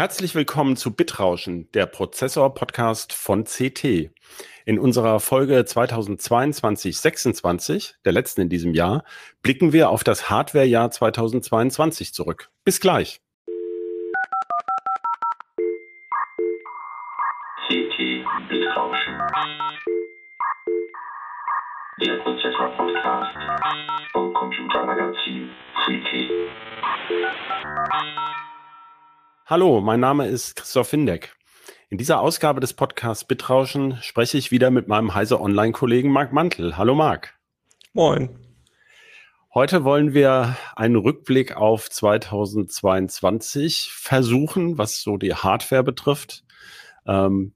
Herzlich willkommen zu Bitrauschen, der Prozessor-Podcast von CT. In unserer Folge 2022-26, der letzten in diesem Jahr, blicken wir auf das Hardware-Jahr 2022 zurück. Bis gleich. CT Bitrauschen. Der Prozessor-Podcast vom Computermagazin Freaky. Hallo, mein Name ist Christoph Hindeck. In dieser Ausgabe des Podcasts Bitrauschen spreche ich wieder mit meinem Heise Online-Kollegen Marc Mantel. Hallo Marc. Moin. Heute wollen wir einen Rückblick auf 2022 versuchen, was so die Hardware betrifft. Ähm,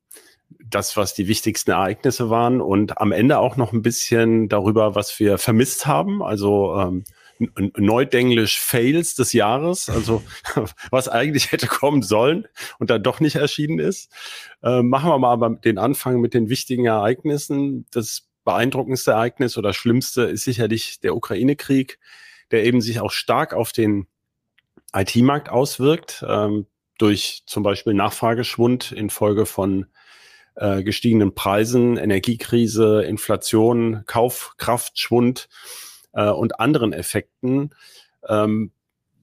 das, was die wichtigsten Ereignisse waren und am Ende auch noch ein bisschen darüber, was wir vermisst haben. Also ähm, Neudenglisch Fails des Jahres, also was eigentlich hätte kommen sollen und dann doch nicht erschienen ist. Äh, machen wir mal aber den Anfang mit den wichtigen Ereignissen. Das beeindruckendste Ereignis oder schlimmste ist sicherlich der Ukraine-Krieg, der eben sich auch stark auf den IT-Markt auswirkt, ähm, durch zum Beispiel Nachfrageschwund infolge von äh, gestiegenen Preisen, Energiekrise, Inflation, Kaufkraftschwund äh, und anderen Effekten. Ähm,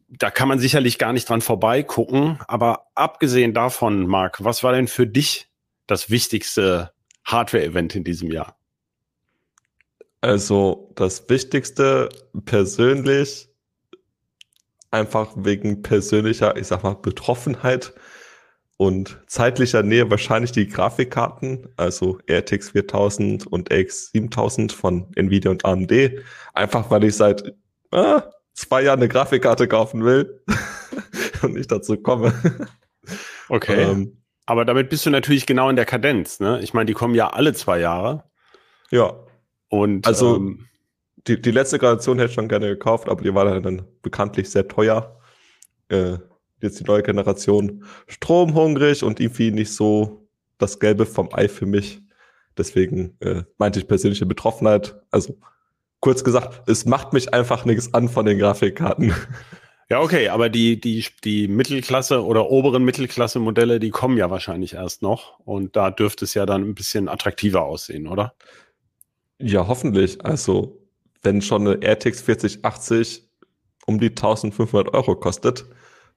da kann man sicherlich gar nicht dran vorbeigucken. Aber abgesehen davon, Marc, was war denn für dich das wichtigste Hardware-Event in diesem Jahr? Also das Wichtigste persönlich, einfach wegen persönlicher, ich sag mal, Betroffenheit und zeitlicher Nähe wahrscheinlich die Grafikkarten, also RTX 4000 und RX 7000 von Nvidia und AMD. Einfach weil ich seit äh, zwei Jahren eine Grafikkarte kaufen will und nicht dazu komme. Okay. Ähm, Aber damit bist du natürlich genau in der Kadenz, ne? Ich meine, die kommen ja alle zwei Jahre. Ja. Und also ähm, die, die letzte Generation hätte ich schon gerne gekauft, aber die war dann bekanntlich sehr teuer. Äh, jetzt die neue Generation stromhungrig und irgendwie nicht so das Gelbe vom Ei für mich. Deswegen äh, meinte ich persönliche Betroffenheit. Also kurz gesagt, es macht mich einfach nichts an von den Grafikkarten. Ja, okay, aber die, die, die Mittelklasse oder oberen Mittelklasse-Modelle, die kommen ja wahrscheinlich erst noch. Und da dürfte es ja dann ein bisschen attraktiver aussehen, oder? Ja, hoffentlich. Also, wenn schon eine RTX 4080 um die 1500 Euro kostet,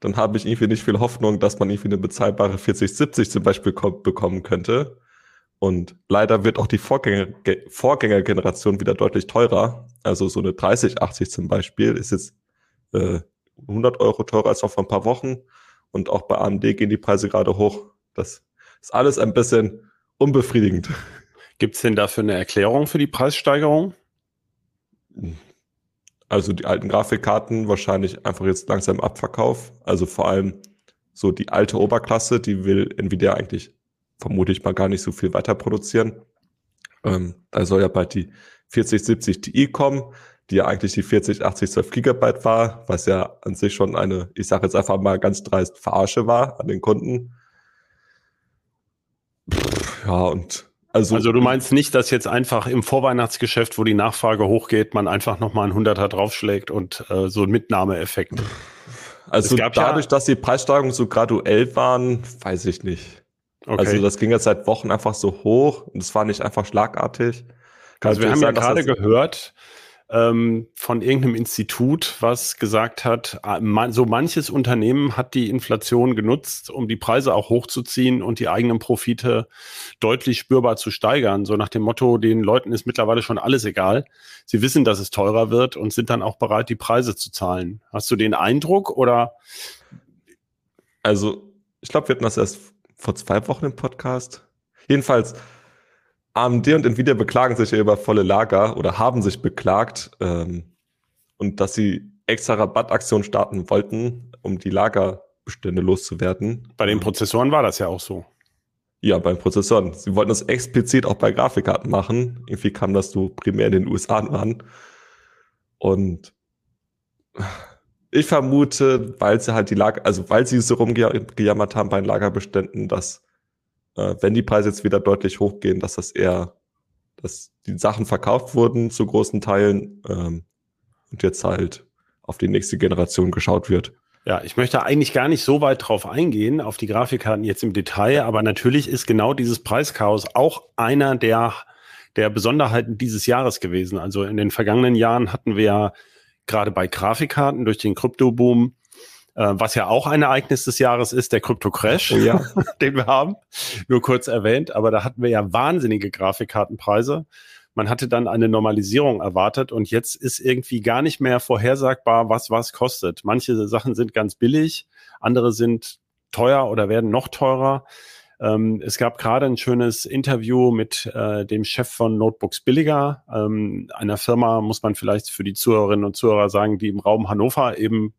dann habe ich irgendwie nicht viel Hoffnung, dass man irgendwie eine bezahlbare 4070 zum Beispiel bekommen könnte. Und leider wird auch die Vorgänger, Vorgängergeneration wieder deutlich teurer. Also so eine 3080 zum Beispiel ist jetzt äh, 100 Euro teurer als noch vor ein paar Wochen. Und auch bei AMD gehen die Preise gerade hoch. Das ist alles ein bisschen unbefriedigend. Gibt es denn dafür eine Erklärung für die Preissteigerung? Also die alten Grafikkarten wahrscheinlich einfach jetzt langsam Abverkauf. Also vor allem so die alte Oberklasse, die will Nvidia eigentlich vermute ich mal gar nicht so viel weiter produzieren. Ähm, da soll ja bald die 4070 Ti kommen, die ja eigentlich die 4080 12 Gigabyte war, was ja an sich schon eine, ich sage jetzt einfach mal ganz dreist Verarsche war an den Kunden. Pff, ja, und also, also du meinst nicht, dass jetzt einfach im Vorweihnachtsgeschäft, wo die Nachfrage hochgeht, man einfach nochmal einen Hunderter draufschlägt und äh, so ein Mitnahmeeffekt. Also dadurch, ja dass die Preissteigerungen so graduell waren, weiß ich nicht. Okay. Also das ging jetzt seit Wochen einfach so hoch und es war nicht einfach schlagartig. Kann also wir haben ja gerade gehört, ähm, von irgendeinem Institut, was gesagt hat, ah, so manches Unternehmen hat die Inflation genutzt, um die Preise auch hochzuziehen und die eigenen Profite deutlich spürbar zu steigern. So nach dem Motto, den Leuten ist mittlerweile schon alles egal. Sie wissen, dass es teurer wird und sind dann auch bereit, die Preise zu zahlen. Hast du den Eindruck oder? Also, ich glaube, wir hatten das erst vor zwei Wochen im Podcast. Jedenfalls, AMD und Nvidia beklagen sich ja über volle Lager oder haben sich beklagt ähm, und dass sie extra Rabattaktionen starten wollten, um die Lagerbestände loszuwerden. Bei den Prozessoren war das ja auch so. Ja, bei den Prozessoren. Sie wollten das explizit auch bei Grafikkarten machen. Irgendwie kam das so primär in den USA an. Und ich vermute, weil sie halt die Lager, also weil sie so rumgejammert haben bei den Lagerbeständen, dass äh, wenn die Preise jetzt wieder deutlich hochgehen, dass das eher, dass die Sachen verkauft wurden zu großen Teilen ähm, und jetzt halt auf die nächste Generation geschaut wird. Ja, ich möchte eigentlich gar nicht so weit drauf eingehen, auf die Grafikkarten jetzt im Detail, aber natürlich ist genau dieses Preischaos auch einer der, der Besonderheiten dieses Jahres gewesen. Also in den vergangenen Jahren hatten wir ja gerade bei Grafikkarten durch den Kryptoboom, äh, was ja auch ein Ereignis des Jahres ist, der Krypto-Crash, oh ja. den wir haben, nur kurz erwähnt, aber da hatten wir ja wahnsinnige Grafikkartenpreise. Man hatte dann eine Normalisierung erwartet und jetzt ist irgendwie gar nicht mehr vorhersagbar, was was kostet. Manche Sachen sind ganz billig, andere sind teuer oder werden noch teurer. Ähm, es gab gerade ein schönes Interview mit äh, dem Chef von Notebooks Billiger, ähm, einer Firma, muss man vielleicht für die Zuhörerinnen und Zuhörer sagen, die im Raum Hannover eben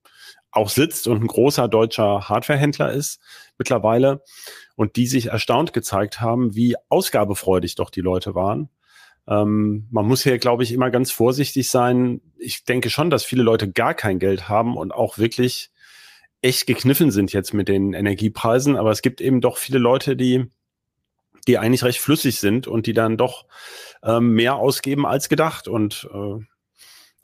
auch sitzt und ein großer deutscher Hardwarehändler ist mittlerweile und die sich erstaunt gezeigt haben, wie ausgabefreudig doch die Leute waren. Ähm, man muss hier, glaube ich, immer ganz vorsichtig sein. Ich denke schon, dass viele Leute gar kein Geld haben und auch wirklich echt gekniffen sind jetzt mit den Energiepreisen. Aber es gibt eben doch viele Leute, die, die eigentlich recht flüssig sind und die dann doch ähm, mehr ausgeben als gedacht. Und äh,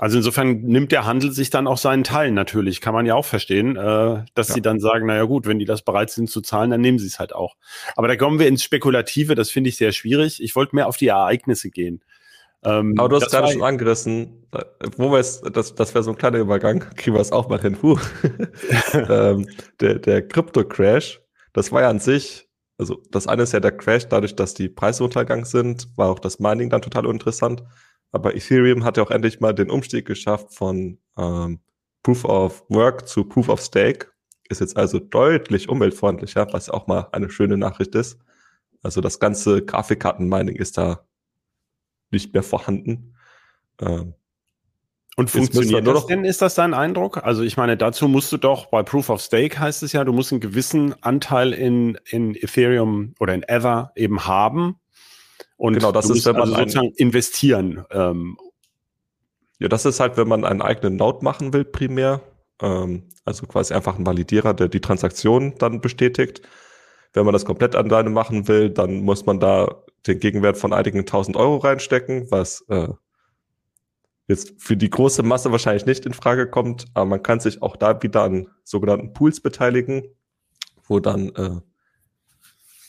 also insofern nimmt der Handel sich dann auch seinen Teil natürlich, kann man ja auch verstehen, äh, dass ja. sie dann sagen, naja gut, wenn die das bereit sind zu zahlen, dann nehmen sie es halt auch. Aber da kommen wir ins Spekulative, das finde ich sehr schwierig. Ich wollte mehr auf die Ereignisse gehen. Ähm, Aber du hast gerade schon angerissen, äh, wo wir es, das, das wäre so ein kleiner Übergang, kriegen wir es auch mal hin. Puh. ähm, der der Krypto-Crash, das war ja an sich, also das eine ist ja der Crash, dadurch, dass die Preise untergegangen sind, war auch das Mining dann total interessant. Aber Ethereum hat ja auch endlich mal den Umstieg geschafft von ähm, Proof of Work zu Proof of Stake. Ist jetzt also deutlich umweltfreundlicher, was auch mal eine schöne Nachricht ist. Also das ganze Grafikkartenmining ist da nicht mehr vorhanden. Ähm, und funktioniert das denn? Ist das dein Eindruck? Also ich meine, dazu musst du doch bei Proof of Stake heißt es ja, du musst einen gewissen Anteil in, in Ethereum oder in Ether eben haben, und genau, das ist, wenn man also sozusagen investieren. Ähm. Ja, das ist halt, wenn man einen eigenen Node machen will, primär. Ähm, also quasi einfach ein Validierer, der die Transaktion dann bestätigt. Wenn man das komplett an deine machen will, dann muss man da den Gegenwert von einigen tausend Euro reinstecken, was äh, jetzt für die große Masse wahrscheinlich nicht in Frage kommt, aber man kann sich auch da wieder an sogenannten Pools beteiligen, wo dann äh,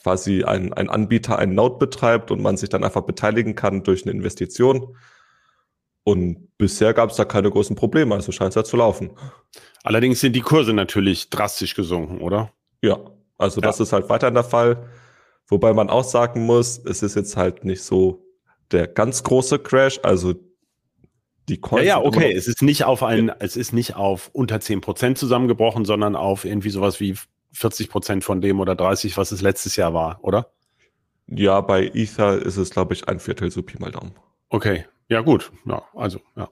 quasi ein, ein Anbieter einen Node betreibt und man sich dann einfach beteiligen kann durch eine Investition. Und bisher gab es da keine großen Probleme, also scheint es ja zu laufen. Allerdings sind die Kurse natürlich drastisch gesunken, oder? Ja, also ja. das ist halt weiterhin der Fall. Wobei man auch sagen muss, es ist jetzt halt nicht so der ganz große Crash, also die Coins. Ja, ja, okay, es ist nicht auf ein, es ist nicht auf unter zehn Prozent zusammengebrochen, sondern auf irgendwie sowas wie 40 Prozent von dem oder 30, was es letztes Jahr war, oder? Ja, bei Ether ist es, glaube ich, ein Viertel, so Pi mal Daumen. Okay, ja gut, ja, also, ja.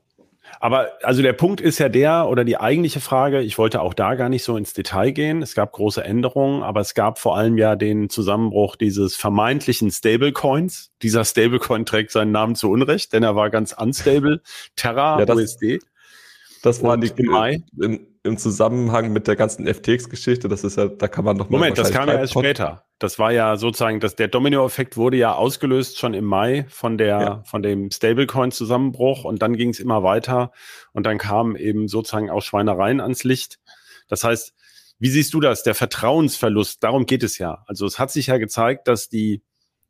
Aber also der Punkt ist ja der oder die eigentliche Frage, ich wollte auch da gar nicht so ins Detail gehen. Es gab große Änderungen, aber es gab vor allem ja den Zusammenbruch dieses vermeintlichen Stablecoins. Dieser Stablecoin trägt seinen Namen zu Unrecht, denn er war ganz unstable. Terra ja, das, USD. Das waren die Mai. In, im Zusammenhang mit der ganzen FTX-Geschichte, das ist ja, da kann man noch mal. Moment, das kam ja erst später. Das war ja sozusagen, dass der Domino-Effekt wurde ja ausgelöst schon im Mai von der, ja. von dem Stablecoin-Zusammenbruch und dann ging es immer weiter und dann kamen eben sozusagen auch Schweinereien ans Licht. Das heißt, wie siehst du das? Der Vertrauensverlust, darum geht es ja. Also es hat sich ja gezeigt, dass die,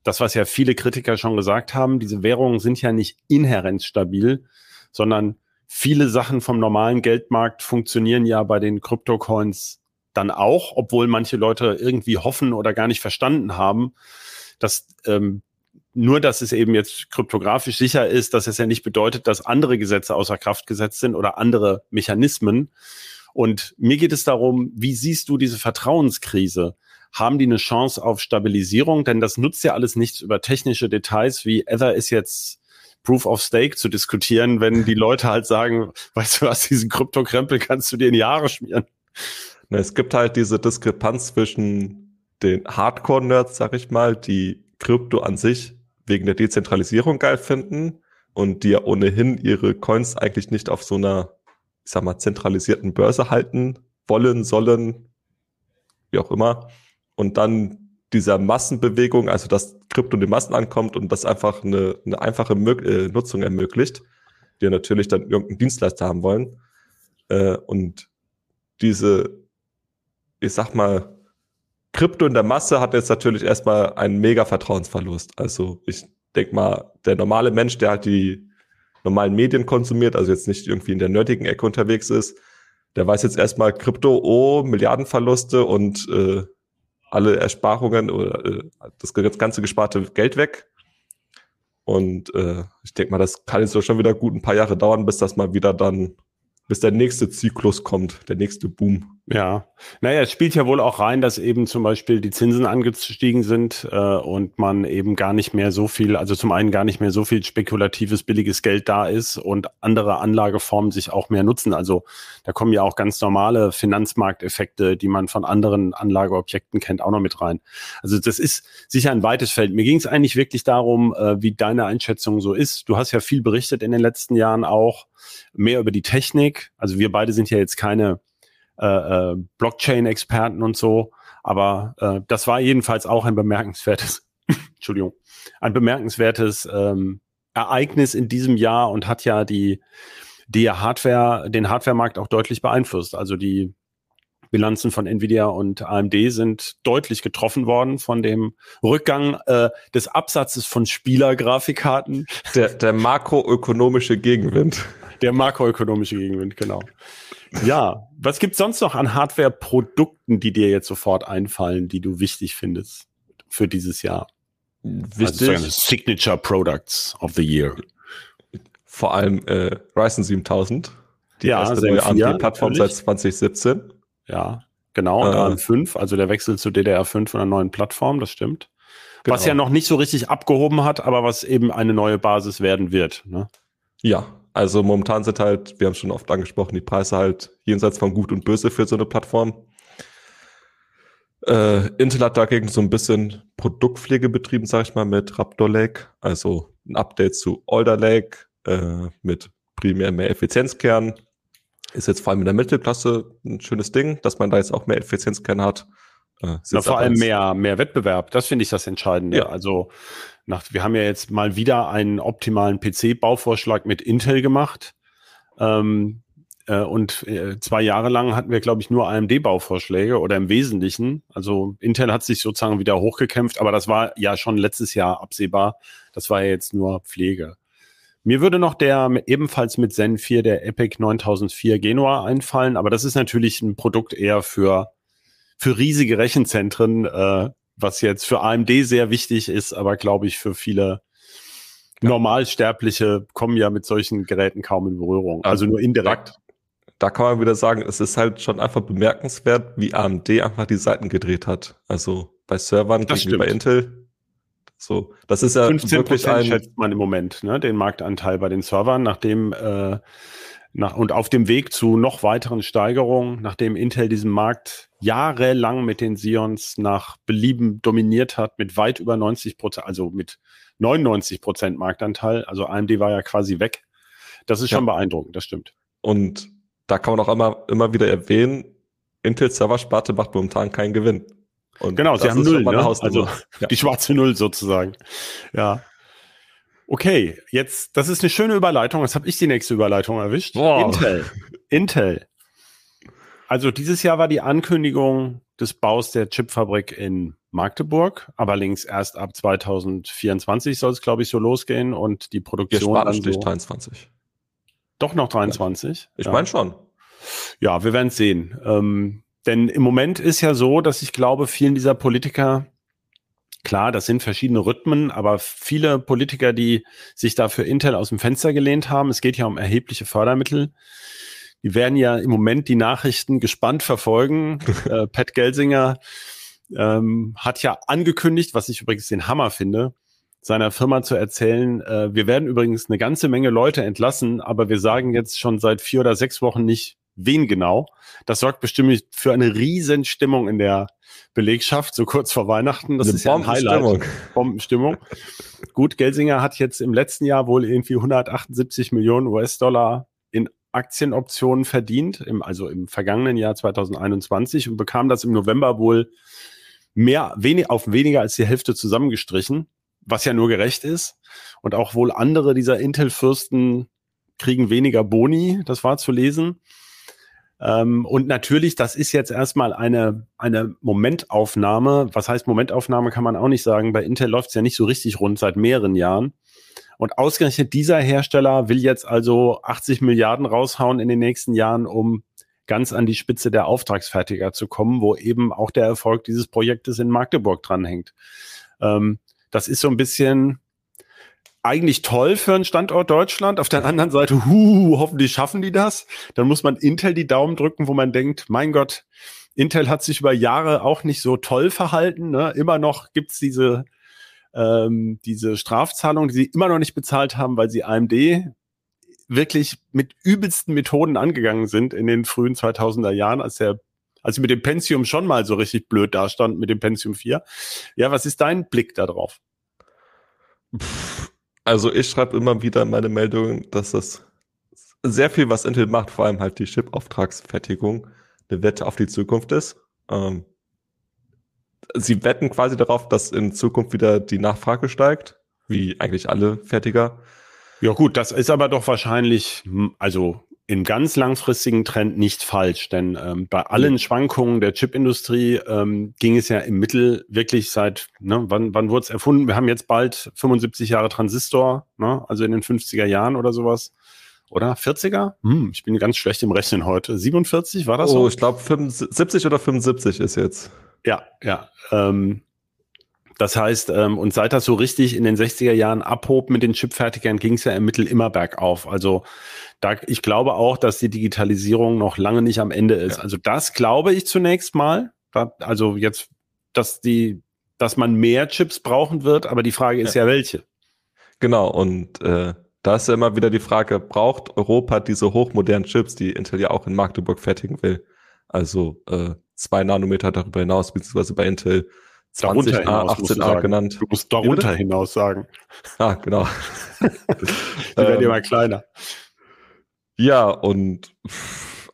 das, was ja viele Kritiker schon gesagt haben, diese Währungen sind ja nicht inhärent stabil, sondern viele Sachen vom normalen Geldmarkt funktionieren ja bei den Kryptocoins dann auch, obwohl manche Leute irgendwie hoffen oder gar nicht verstanden haben, dass ähm, nur, dass es eben jetzt kryptografisch sicher ist, dass es ja nicht bedeutet, dass andere Gesetze außer Kraft gesetzt sind oder andere Mechanismen. Und mir geht es darum, wie siehst du diese Vertrauenskrise? Haben die eine Chance auf Stabilisierung? Denn das nutzt ja alles nichts über technische Details, wie Ether ist jetzt Proof of Stake zu diskutieren, wenn die Leute halt sagen, weißt du was, diesen Kryptokrempel kannst du dir in Haare schmieren. Es gibt halt diese Diskrepanz zwischen den Hardcore-Nerds, sag ich mal, die Krypto an sich wegen der Dezentralisierung geil finden und die ja ohnehin ihre Coins eigentlich nicht auf so einer, ich sag mal, zentralisierten Börse halten wollen, sollen, wie auch immer. Und dann dieser Massenbewegung, also dass Krypto in den Massen ankommt und das einfach eine, eine einfache Mö äh, Nutzung ermöglicht, die natürlich dann irgendeinen Dienstleister haben wollen. Äh, und diese, ich sag mal, Krypto in der Masse hat jetzt natürlich erstmal einen mega Vertrauensverlust. Also ich denke mal, der normale Mensch, der halt die normalen Medien konsumiert, also jetzt nicht irgendwie in der nerdigen Ecke unterwegs ist, der weiß jetzt erstmal Krypto, oh, Milliardenverluste und äh, alle Ersparungen oder äh, das ganze gesparte Geld weg. Und äh, ich denke mal, das kann jetzt so schon wieder gut ein paar Jahre dauern, bis das mal wieder dann bis der nächste Zyklus kommt, der nächste Boom. Ja, naja, es spielt ja wohl auch rein, dass eben zum Beispiel die Zinsen angestiegen sind äh, und man eben gar nicht mehr so viel, also zum einen gar nicht mehr so viel spekulatives, billiges Geld da ist und andere Anlageformen sich auch mehr nutzen. Also da kommen ja auch ganz normale Finanzmarkteffekte, die man von anderen Anlageobjekten kennt, auch noch mit rein. Also das ist sicher ein weites Feld. Mir ging es eigentlich wirklich darum, äh, wie deine Einschätzung so ist. Du hast ja viel berichtet in den letzten Jahren auch mehr über die Technik. Also wir beide sind ja jetzt keine äh, äh, Blockchain-Experten und so, aber äh, das war jedenfalls auch ein bemerkenswertes, Entschuldigung, ein bemerkenswertes ähm, Ereignis in diesem Jahr und hat ja die, die Hardware, den Hardware-Markt auch deutlich beeinflusst. Also die Bilanzen von Nvidia und AMD sind deutlich getroffen worden von dem Rückgang äh, des Absatzes von Spielergrafikkarten. Der, der makroökonomische Gegenwind. Der makroökonomische Gegenwind, genau. Ja, was gibt's sonst noch an Hardware-Produkten, die dir jetzt sofort einfallen, die du wichtig findest für dieses Jahr? Wichtig. Also Signature Products of the Year. Vor allem äh, Ryzen 7000. Die ja, erste neue AMD-Plattform seit 2017. Ja, genau. Und äh, AM5, also der Wechsel zu DDR5 und einer neuen Plattform, das stimmt. Genau. Was ja noch nicht so richtig abgehoben hat, aber was eben eine neue Basis werden wird. Ne? Ja, also momentan sind halt, wir haben schon oft angesprochen, die Preise halt jenseits von Gut und Böse für so eine Plattform. Äh, Intel hat dagegen so ein bisschen Produktpflege betrieben, sag ich mal, mit Raptor Lake, also ein Update zu Alder Lake äh, mit primär mehr Effizienzkern. Ist jetzt vor allem in der Mittelklasse ein schönes Ding, dass man da jetzt auch mehr Effizienzkern hat. Äh, Na, vor allem mehr, mehr Wettbewerb, das finde ich das Entscheidende. Ja. Also nach, wir haben ja jetzt mal wieder einen optimalen PC-Bauvorschlag mit Intel gemacht. Ähm, äh, und äh, zwei Jahre lang hatten wir, glaube ich, nur AMD-Bauvorschläge oder im Wesentlichen. Also Intel hat sich sozusagen wieder hochgekämpft, aber das war ja schon letztes Jahr absehbar. Das war ja jetzt nur Pflege. Mir würde noch der ebenfalls mit Zen 4, der Epic 9004 Genua einfallen, aber das ist natürlich ein Produkt eher für, für riesige Rechenzentren, äh, was jetzt für AMD sehr wichtig ist, aber glaube ich für viele Normalsterbliche kommen ja mit solchen Geräten kaum in Berührung. Also nur indirekt. Da, da kann man wieder sagen, es ist halt schon einfach bemerkenswert, wie AMD einfach die Seiten gedreht hat. Also bei Servern das gegenüber stimmt. Intel. So, das ist ja 15 wirklich ein schätzt man im Moment, ne, den Marktanteil bei den Servern, nachdem äh, nach, und auf dem Weg zu noch weiteren Steigerungen, nachdem Intel diesen Markt jahrelang mit den Sions nach Belieben dominiert hat, mit weit über 90 Prozent, also mit 99 Prozent Marktanteil. Also AMD war ja quasi weg. Das ist schon ja. beeindruckend, das stimmt. Und da kann man auch immer, immer wieder erwähnen, Intel Server-Sparte macht momentan keinen Gewinn. Und genau, sie haben null, ne? also ja. die schwarze Null sozusagen. Ja. Okay, jetzt, das ist eine schöne Überleitung. Jetzt habe ich die nächste Überleitung erwischt. Wow. Intel. Intel. Also dieses Jahr war die Ankündigung des Baus der Chipfabrik in Magdeburg, aber links erst ab 2024 soll es, glaube ich, so losgehen und die Produktion. Wir sparen so 23. Doch noch 23? Ich ja. meine schon. Ja, wir werden es sehen. Ähm, denn im Moment ist ja so, dass ich glaube, vielen dieser Politiker Klar, das sind verschiedene Rhythmen, aber viele Politiker, die sich da für Intel aus dem Fenster gelehnt haben, es geht ja um erhebliche Fördermittel, die werden ja im Moment die Nachrichten gespannt verfolgen. äh, Pat Gelsinger ähm, hat ja angekündigt, was ich übrigens den Hammer finde, seiner Firma zu erzählen, äh, wir werden übrigens eine ganze Menge Leute entlassen, aber wir sagen jetzt schon seit vier oder sechs Wochen nicht, wen genau. Das sorgt bestimmt für eine riesen Stimmung in der Belegschaft, so kurz vor Weihnachten. Das eine ist ja ein Highlight. Bombenstimmung. Gut, Gelsinger hat jetzt im letzten Jahr wohl irgendwie 178 Millionen US-Dollar in Aktienoptionen verdient, im, also im vergangenen Jahr 2021 und bekam das im November wohl mehr, wenig, auf weniger als die Hälfte zusammengestrichen, was ja nur gerecht ist. Und auch wohl andere dieser Intel-Fürsten kriegen weniger Boni, das war zu lesen. Ähm, und natürlich, das ist jetzt erstmal eine, eine Momentaufnahme. Was heißt Momentaufnahme, kann man auch nicht sagen. Bei Intel läuft es ja nicht so richtig rund seit mehreren Jahren. Und ausgerechnet dieser Hersteller will jetzt also 80 Milliarden raushauen in den nächsten Jahren, um ganz an die Spitze der Auftragsfertiger zu kommen, wo eben auch der Erfolg dieses Projektes in Magdeburg dranhängt. Ähm, das ist so ein bisschen, eigentlich toll für einen Standort Deutschland. Auf der anderen Seite, hu, hoffentlich schaffen die das. Dann muss man Intel die Daumen drücken, wo man denkt, mein Gott, Intel hat sich über Jahre auch nicht so toll verhalten. Ne? Immer noch gibt's diese, ähm, diese Strafzahlung, die sie immer noch nicht bezahlt haben, weil sie AMD wirklich mit übelsten Methoden angegangen sind in den frühen 2000er Jahren, als der als sie mit dem Pentium schon mal so richtig blöd dastand mit dem Pentium 4. Ja, was ist dein Blick darauf? Also ich schreibe immer wieder in meine Meldungen, dass das sehr viel, was Intel macht, vor allem halt die Chip-Auftragsfertigung, eine Wette auf die Zukunft ist. Ähm, sie wetten quasi darauf, dass in Zukunft wieder die Nachfrage steigt, wie eigentlich alle Fertiger. Ja gut, das ist aber doch wahrscheinlich, also im ganz langfristigen Trend nicht falsch, denn ähm, bei allen Schwankungen der Chipindustrie ähm, ging es ja im Mittel wirklich seit, ne, wann, wann wurde es erfunden? Wir haben jetzt bald 75 Jahre Transistor, ne, also in den 50er Jahren oder sowas. Oder 40er? Hm, ich bin ganz schlecht im Rechnen heute. 47 war das oh, so? Oh, ich glaube 70 oder 75 ist jetzt. Ja, ja. Ähm, das heißt, ähm, und seit das so richtig in den 60er Jahren abhob mit den Chipfertigern, ging es ja im Mittel immer bergauf. Also da, ich glaube auch, dass die Digitalisierung noch lange nicht am Ende ist. Ja. Also das glaube ich zunächst mal. Da, also jetzt, dass die, dass man mehr Chips brauchen wird, aber die Frage ist ja, ja welche. Genau, und äh, da ist ja immer wieder die Frage, braucht Europa diese hochmodernen Chips, die Intel ja auch in Magdeburg fertigen will? Also äh, zwei Nanometer darüber hinaus, beziehungsweise bei Intel 20 A, 18A genannt. Du musst darunter hinaus sagen. Ah, genau. Die werden ähm, immer kleiner. Ja, und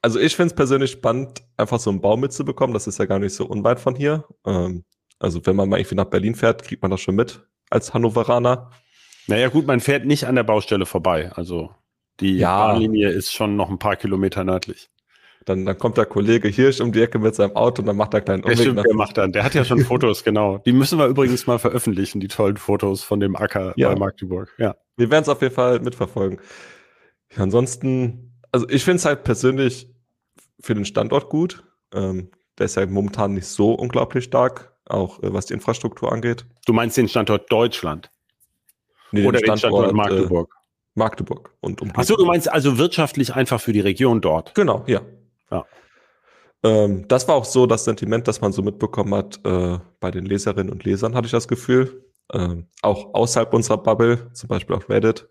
also ich finde es persönlich spannend, einfach so einen Baum mitzubekommen. Das ist ja gar nicht so unweit von hier. Ähm, also wenn man mal irgendwie nach Berlin fährt, kriegt man das schon mit als Hannoveraner. Naja gut, man fährt nicht an der Baustelle vorbei. Also die ja. Bahnlinie ist schon noch ein paar Kilometer nördlich. Dann, dann kommt der Kollege Hirsch um die Ecke mit seinem Auto und dann macht er einen kleinen Umweg. Der, stimmt, der macht dann. Der hat ja schon Fotos, genau. Die müssen wir übrigens mal veröffentlichen, die tollen Fotos von dem Acker ja. bei Magdeburg. Ja. Wir werden es auf jeden Fall mitverfolgen. Ja, ansonsten, also ich finde es halt persönlich für den Standort gut. Ähm, der ist ja momentan nicht so unglaublich stark, auch äh, was die Infrastruktur angeht. Du meinst den Standort Deutschland? Nee, Oder den Standort, den Standort Magdeburg? Äh, Magdeburg und um. Achso, du meinst also wirtschaftlich einfach für die Region dort? Genau, ja. Ja. Ähm, das war auch so das Sentiment, das man so mitbekommen hat äh, bei den Leserinnen und Lesern, hatte ich das Gefühl. Ähm, auch außerhalb unserer Bubble, zum Beispiel auf Reddit.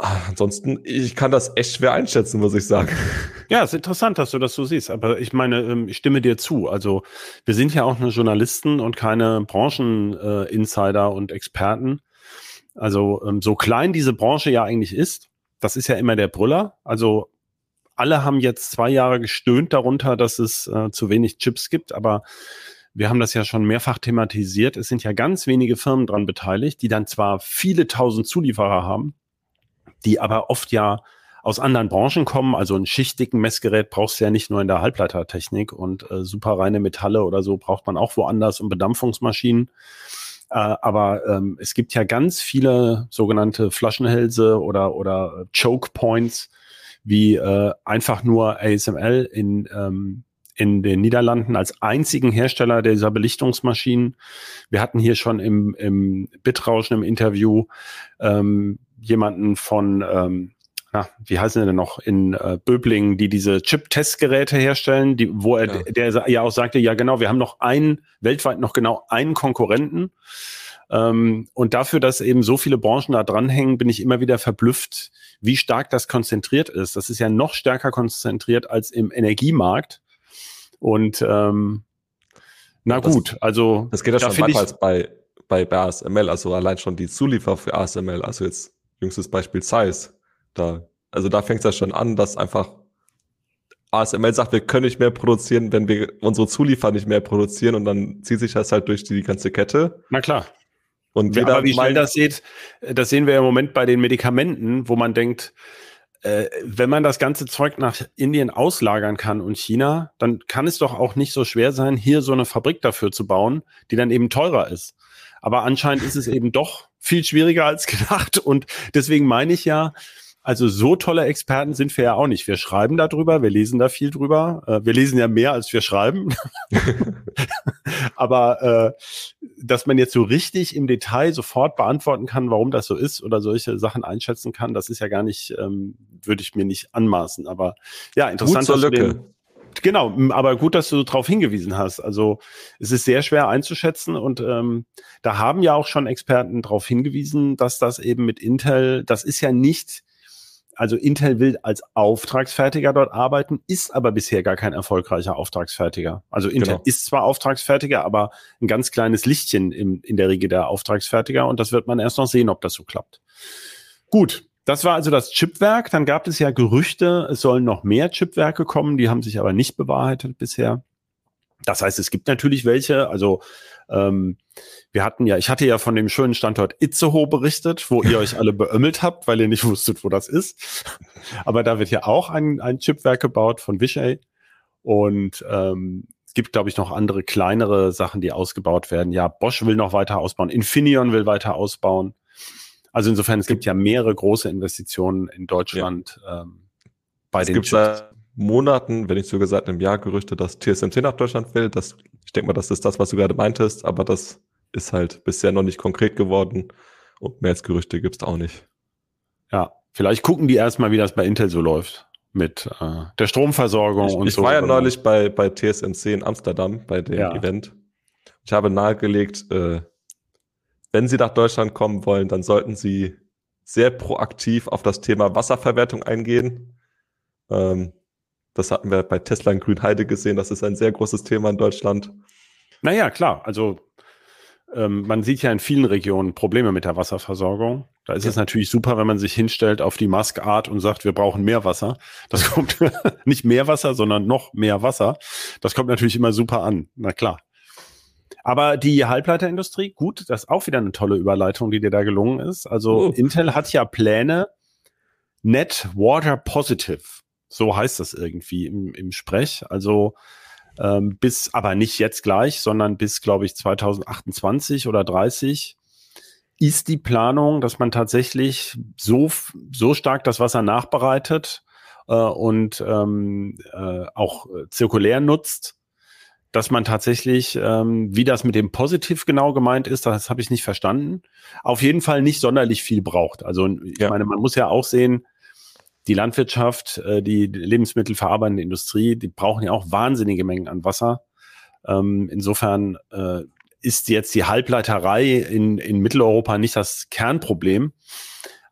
Ah, ansonsten, ich kann das echt schwer einschätzen, muss ich sagen. Ja, ist interessant, dass du das so siehst. Aber ich meine, ähm, ich stimme dir zu. Also wir sind ja auch nur Journalisten und keine Brancheninsider äh, und Experten. Also ähm, so klein diese Branche ja eigentlich ist, das ist ja immer der Brüller. Also alle haben jetzt zwei Jahre gestöhnt darunter, dass es äh, zu wenig Chips gibt, aber wir haben das ja schon mehrfach thematisiert. Es sind ja ganz wenige Firmen dran beteiligt, die dann zwar viele tausend Zulieferer haben, die aber oft ja aus anderen Branchen kommen. Also ein schichtdicken Messgerät brauchst du ja nicht nur in der Halbleitertechnik und äh, super reine Metalle oder so braucht man auch woanders und Bedampfungsmaschinen. Äh, aber ähm, es gibt ja ganz viele sogenannte Flaschenhälse oder, oder Choke Points, wie äh, einfach nur ASML in, ähm, in den Niederlanden als einzigen Hersteller dieser Belichtungsmaschinen. Wir hatten hier schon im, im Bitrauschen im Interview ähm, jemanden von, ähm, na, wie heißen die denn noch, in äh, Böblingen, die diese Chip-Testgeräte herstellen, die, wo er, ja. der ja auch sagte, ja genau, wir haben noch einen, weltweit noch genau einen Konkurrenten. Ähm, und dafür, dass eben so viele Branchen da dranhängen, bin ich immer wieder verblüfft, wie stark das konzentriert ist. Das ist ja noch stärker konzentriert als im Energiemarkt. Und ähm, na das, gut, also das geht ja da schon weiter als bei, bei, bei ASML, also allein schon die Zulieferer für ASML, also jetzt jüngstes Beispiel Zeiss. Da, also da fängt es ja schon an, dass einfach ASML sagt, wir können nicht mehr produzieren, wenn wir unsere Zulieferer nicht mehr produzieren und dann zieht sich das halt durch die ganze Kette. Na klar. Und jeder Aber wie schnell das sieht, das sehen wir im Moment bei den Medikamenten, wo man denkt, äh, wenn man das ganze Zeug nach Indien auslagern kann und China, dann kann es doch auch nicht so schwer sein, hier so eine Fabrik dafür zu bauen, die dann eben teurer ist. Aber anscheinend ist es eben doch viel schwieriger als gedacht. Und deswegen meine ich ja, also so tolle Experten sind wir ja auch nicht. Wir schreiben darüber, wir lesen da viel drüber. Äh, wir lesen ja mehr, als wir schreiben. Aber äh, dass man jetzt so richtig im Detail sofort beantworten kann, warum das so ist oder solche Sachen einschätzen kann, das ist ja gar nicht, ähm, würde ich mir nicht anmaßen. Aber ja, interessant. Gut zur Lücke. Genau, aber gut, dass du darauf hingewiesen hast. Also es ist sehr schwer einzuschätzen und ähm, da haben ja auch schon Experten darauf hingewiesen, dass das eben mit Intel, das ist ja nicht also Intel will als Auftragsfertiger dort arbeiten, ist aber bisher gar kein erfolgreicher Auftragsfertiger. Also Intel genau. ist zwar Auftragsfertiger, aber ein ganz kleines Lichtchen im, in der Riege der Auftragsfertiger und das wird man erst noch sehen, ob das so klappt. Gut, das war also das Chipwerk. Dann gab es ja Gerüchte, es sollen noch mehr Chipwerke kommen, die haben sich aber nicht bewahrheitet bisher. Das heißt, es gibt natürlich welche, also ähm, wir hatten ja, ich hatte ja von dem schönen Standort Itzehoe berichtet, wo ihr euch alle beömmelt habt, weil ihr nicht wusstet, wo das ist. Aber da wird ja auch ein, ein Chipwerk gebaut von Vishay. Und ähm, es gibt, glaube ich, noch andere kleinere Sachen, die ausgebaut werden. Ja, Bosch will noch weiter ausbauen, Infineon will weiter ausbauen. Also insofern, es gibt ja mehrere große Investitionen in Deutschland ja. ähm, bei es den Chips. Monaten, wenn nicht sogar seit einem Jahr, Gerüchte, dass TSMC nach Deutschland will. Das, ich denke mal, das ist das, was du gerade meintest, aber das ist halt bisher noch nicht konkret geworden und mehr als Gerüchte gibt's auch nicht. Ja, vielleicht gucken die erstmal, wie das bei Intel so läuft mit äh, der Stromversorgung ich, und ich so. Ich war ja neulich bei, bei TSMC in Amsterdam bei dem ja. Event. Ich habe nahegelegt, äh, wenn Sie nach Deutschland kommen wollen, dann sollten Sie sehr proaktiv auf das Thema Wasserverwertung eingehen. Ähm, das hatten wir bei Tesla in Grünheide gesehen. Das ist ein sehr großes Thema in Deutschland. Naja, klar. Also ähm, man sieht ja in vielen Regionen Probleme mit der Wasserversorgung. Da ist ja. es natürlich super, wenn man sich hinstellt auf die Maskart und sagt, wir brauchen mehr Wasser. Das kommt nicht mehr Wasser, sondern noch mehr Wasser. Das kommt natürlich immer super an. Na klar. Aber die Halbleiterindustrie, gut, das ist auch wieder eine tolle Überleitung, die dir da gelungen ist. Also oh. Intel hat ja Pläne, Net Water Positive. So heißt das irgendwie im, im Sprech. Also ähm, bis, aber nicht jetzt gleich, sondern bis, glaube ich, 2028 oder 30 ist die Planung, dass man tatsächlich so, so stark das Wasser nachbereitet äh, und ähm, äh, auch zirkulär nutzt, dass man tatsächlich, ähm, wie das mit dem Positiv genau gemeint ist, das habe ich nicht verstanden, auf jeden Fall nicht sonderlich viel braucht. Also ich ja. meine, man muss ja auch sehen, die Landwirtschaft, äh, die Lebensmittelverarbeitende Industrie, die brauchen ja auch wahnsinnige Mengen an Wasser. Ähm, insofern äh, ist jetzt die Halbleiterei in, in Mitteleuropa nicht das Kernproblem.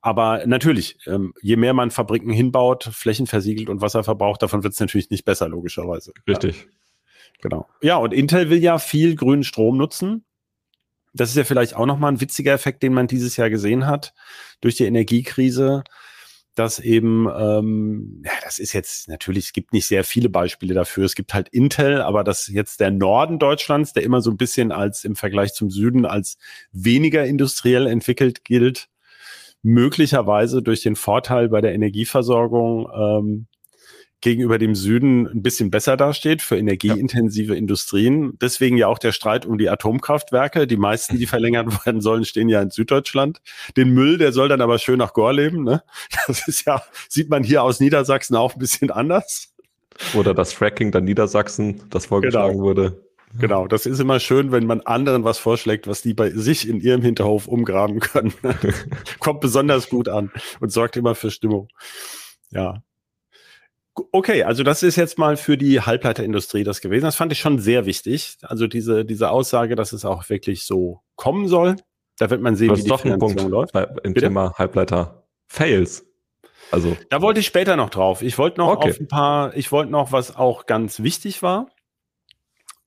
Aber natürlich, ähm, je mehr man Fabriken hinbaut, Flächen versiegelt und Wasser verbraucht, davon wird es natürlich nicht besser, logischerweise. Richtig. Ja. Genau. Ja, und Intel will ja viel grünen Strom nutzen. Das ist ja vielleicht auch nochmal ein witziger Effekt, den man dieses Jahr gesehen hat durch die Energiekrise dass eben, ähm, ja, das ist jetzt natürlich, es gibt nicht sehr viele Beispiele dafür. Es gibt halt Intel, aber dass jetzt der Norden Deutschlands, der immer so ein bisschen als im Vergleich zum Süden als weniger industriell entwickelt gilt, möglicherweise durch den Vorteil bei der Energieversorgung ähm, gegenüber dem Süden ein bisschen besser dasteht für energieintensive ja. Industrien. Deswegen ja auch der Streit um die Atomkraftwerke. Die meisten, die verlängert werden sollen, stehen ja in Süddeutschland. Den Müll, der soll dann aber schön nach Gorleben. Ne? Das ist ja, sieht man hier aus Niedersachsen auch ein bisschen anders. Oder das Fracking der Niedersachsen, das vorgeschlagen genau. wurde. Genau, das ist immer schön, wenn man anderen was vorschlägt, was die bei sich in ihrem Hinterhof umgraben können. Kommt besonders gut an und sorgt immer für Stimmung. Ja, Okay, also das ist jetzt mal für die Halbleiterindustrie das gewesen. Das fand ich schon sehr wichtig. Also diese, diese Aussage, dass es auch wirklich so kommen soll. Da wird man sehen, das wie die doch Finanzierung Punkt läuft. Bei, Im Bitte? Thema Halbleiter Fails. Also. Da wollte ich später noch drauf. Ich wollte noch okay. auf ein paar, ich wollte noch, was auch ganz wichtig war,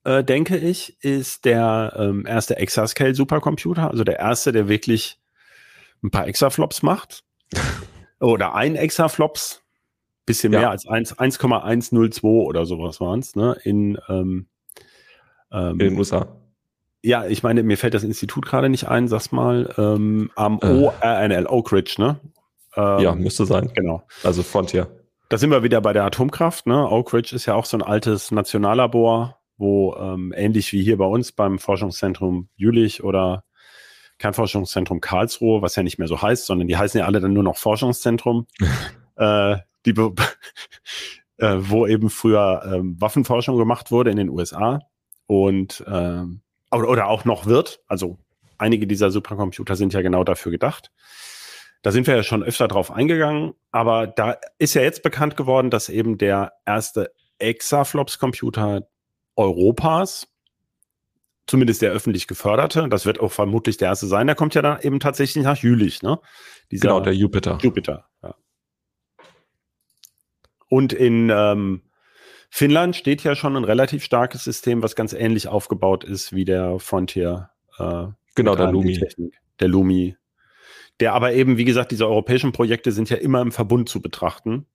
äh, denke ich, ist der ähm, erste Exascale Supercomputer. Also der erste, der wirklich ein paar Exaflops macht. Oder ein Exaflops bisschen ja. mehr als 1,102 oder sowas waren es, ne? In, ähm, ähm, in den USA. Ja, ich meine, mir fällt das Institut gerade nicht ein, sag's mal, ähm, am äh. ORNL, Oak Ridge, ne? Ähm, ja, müsste sein. Genau. Also Frontier. Da sind wir wieder bei der Atomkraft. Ne? Oak Ridge ist ja auch so ein altes Nationallabor, wo ähm, ähnlich wie hier bei uns beim Forschungszentrum Jülich oder Kernforschungszentrum Karlsruhe, was ja nicht mehr so heißt, sondern die heißen ja alle dann nur noch Forschungszentrum, äh, die, äh, wo eben früher ähm, Waffenforschung gemacht wurde in den USA und ähm, oder, oder auch noch wird. Also einige dieser Supercomputer sind ja genau dafür gedacht. Da sind wir ja schon öfter drauf eingegangen, aber da ist ja jetzt bekannt geworden, dass eben der erste Exaflops-Computer Europas, zumindest der öffentlich geförderte, das wird auch vermutlich der erste sein, der kommt ja dann eben tatsächlich nach Jülich, ne? Dieser Genau, der Jupiter. Jupiter. Und in ähm, Finnland steht ja schon ein relativ starkes System, was ganz ähnlich aufgebaut ist wie der Frontier. Äh, Genau, der Lumi. Der Lumi. Der aber eben, wie gesagt, diese europäischen Projekte sind ja immer im Verbund zu betrachten.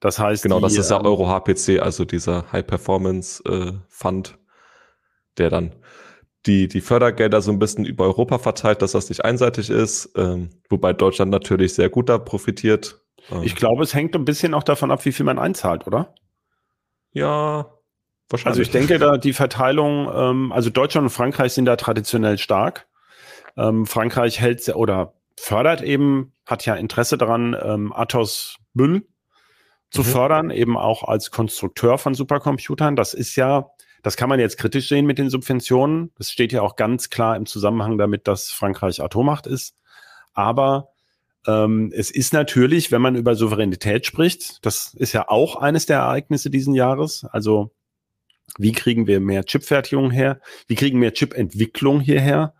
Das heißt, Genau, das die, ist ja ähm, Euro HPC, also dieser High Performance äh, Fund, der dann die, die Fördergelder so ein bisschen über Europa verteilt, dass das nicht einseitig ist, ähm, wobei Deutschland natürlich sehr gut da profitiert. Ähm, Ich glaube, es hängt ein bisschen auch davon ab, wie viel man einzahlt, oder? ja, wahrscheinlich. Also ich denke, da die Verteilung, ähm, also Deutschland und Frankreich sind da traditionell stark. Ähm, Frankreich hält oder fördert eben, hat ja Interesse daran, ähm, Athos Müll zu Mhm. fördern, eben auch als Konstrukteur von Supercomputern. Das ist ja, das kann man jetzt kritisch sehen mit den Subventionen. Das steht ja auch ganz klar im Zusammenhang damit, dass Frankreich Atommacht ist. Aber ähm, es ist natürlich, wenn man über Souveränität spricht, das ist ja auch eines der Ereignisse diesen Jahres. Also wie kriegen wir mehr Chipfertigung her? Wie kriegen wir Chipentwicklung hierher?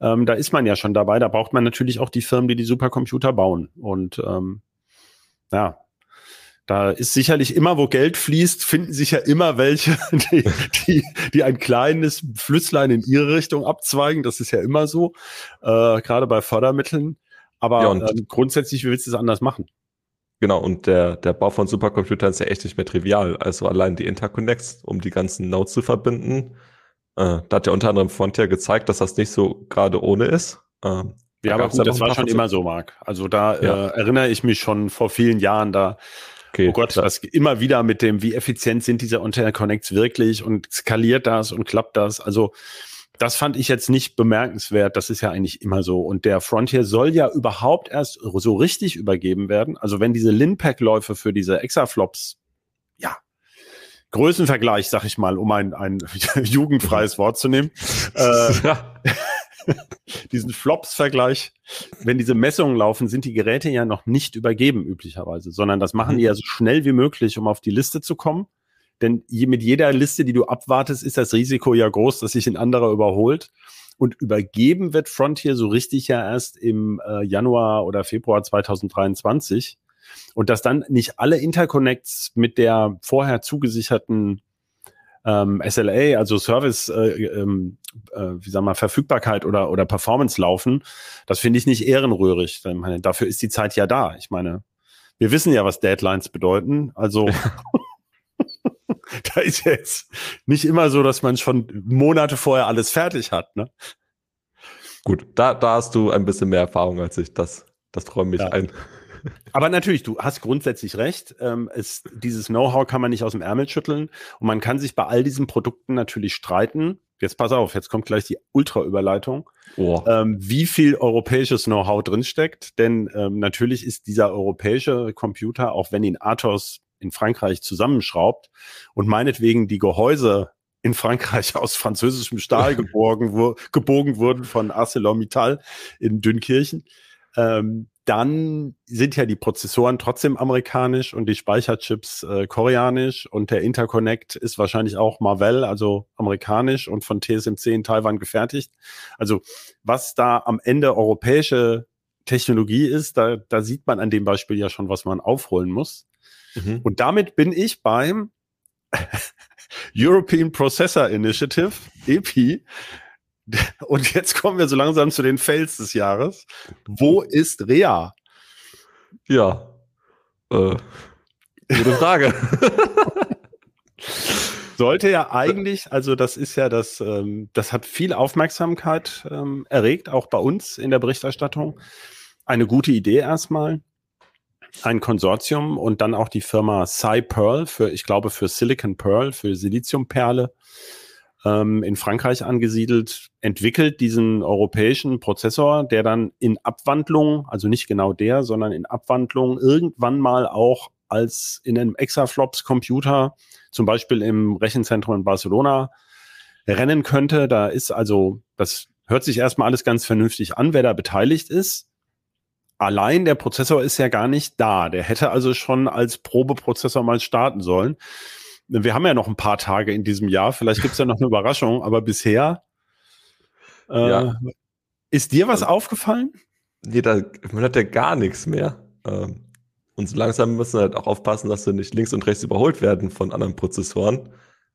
Ähm, da ist man ja schon dabei. Da braucht man natürlich auch die Firmen, die die Supercomputer bauen. Und ähm, ja, da ist sicherlich immer, wo Geld fließt, finden sich ja immer welche, die, die, die ein kleines Flüsslein in ihre Richtung abzweigen. Das ist ja immer so, äh, gerade bei Fördermitteln. Aber Ja, und- ähm, grundsätzlich, wie willst du es anders machen? Genau, und der, der Bau von Supercomputern ist ja echt nicht mehr trivial. Also allein die Interconnects, um die ganzen Nodes zu verbinden. Äh, da hat ja unter anderem Frontier gezeigt, dass das nicht so gerade ohne ist. Ähm, Ja, aber gut, das war schon immer so, Marc. Also da Ja. äh, erinnere ich mich schon vor vielen Jahren, da Okay, Oh Gott, da- das immer wieder mit dem, wie effizient sind diese Interconnects wirklich und skaliert das und klappt das. Also das fand ich jetzt nicht bemerkenswert. Das ist ja eigentlich immer so. Und der Frontier soll ja überhaupt erst so richtig übergeben werden. Also wenn diese Linpack-Läufe für diese Exaflops, ja, Größenvergleich, sag ich mal, um ein, ein jugendfreies Wort zu nehmen, äh, diesen Flops-Vergleich, wenn diese Messungen laufen, sind die Geräte ja noch nicht übergeben üblicherweise, sondern das machen die ja so schnell wie möglich, um auf die Liste zu kommen. Denn je, mit jeder Liste, die du abwartest, ist das Risiko ja groß, dass sich ein anderer überholt. Und übergeben wird Frontier so richtig ja erst im äh, Januar oder Februar 2023. Und dass dann nicht alle Interconnects mit der vorher zugesicherten ähm, SLA, also Service, äh, ähm, äh, wie sagen wir, Verfügbarkeit oder, oder Performance laufen, das finde ich nicht ehrenrührig. Ich meine, dafür ist die Zeit ja da. Ich meine, wir wissen ja, was Deadlines bedeuten. Also da ist jetzt nicht immer so, dass man schon Monate vorher alles fertig hat. Ne? gut, da, da hast du ein bisschen mehr Erfahrung als ich. Das, das räume ich Ja. ein. Aber natürlich, du hast grundsätzlich recht. Ähm, es, dieses Know-how kann man nicht aus dem Ärmel schütteln. Und man kann sich bei all diesen Produkten natürlich streiten. Jetzt pass auf, jetzt kommt gleich die Ultra-Überleitung. Oh, ähm, wie viel europäisches Know-how drinsteckt. Denn ähm, natürlich ist dieser europäische Computer, auch wenn ihn Athos in Frankreich zusammenschraubt und meinetwegen die Gehäuse in Frankreich aus französischem Stahl geborgen, wo, gebogen wurden von ArcelorMittal in Dünkirchen, ähm, dann sind ja die Prozessoren trotzdem amerikanisch und die Speicherchips äh, koreanisch und der Interconnect ist wahrscheinlich auch Marvell, also amerikanisch und von TSMC in Taiwan gefertigt. Also was da am Ende europäische Technologie ist, da, da sieht man an dem Beispiel ja schon, was man aufholen muss. Mhm. Und damit bin ich beim European Processor Initiative, EPI. Und jetzt kommen wir so langsam zu den Fails des Jahres. Wo ist Rea? Ja. Äh, gute Frage. Sollte ja eigentlich, also das ist ja das, ähm, das hat viel Aufmerksamkeit ähm, erregt, auch bei uns in der Berichterstattung. Eine gute Idee erstmal. Ein Konsortium und dann auch die Firma Cy-Pearl für, ich glaube, für Silicon Pearl, für Siliziumperle ähm, in Frankreich angesiedelt, entwickelt diesen europäischen Prozessor, der dann in Abwandlung, also nicht genau der, sondern in Abwandlung irgendwann mal auch als in einem Exaflops-Computer, zum Beispiel im Rechenzentrum in Barcelona, rennen könnte. Da ist also, das hört sich erstmal alles ganz vernünftig an, wer da beteiligt ist. Allein der Prozessor ist ja gar nicht da. Der hätte also schon als Probeprozessor mal starten sollen. Wir haben ja noch ein paar Tage in diesem Jahr. Vielleicht gibt es ja noch eine Überraschung, aber bisher äh, ja. ist dir was also, aufgefallen? Nee, da, man hat ja gar nichts mehr. Ähm, und so langsam müssen wir halt auch aufpassen, dass wir nicht links und rechts überholt werden von anderen Prozessoren.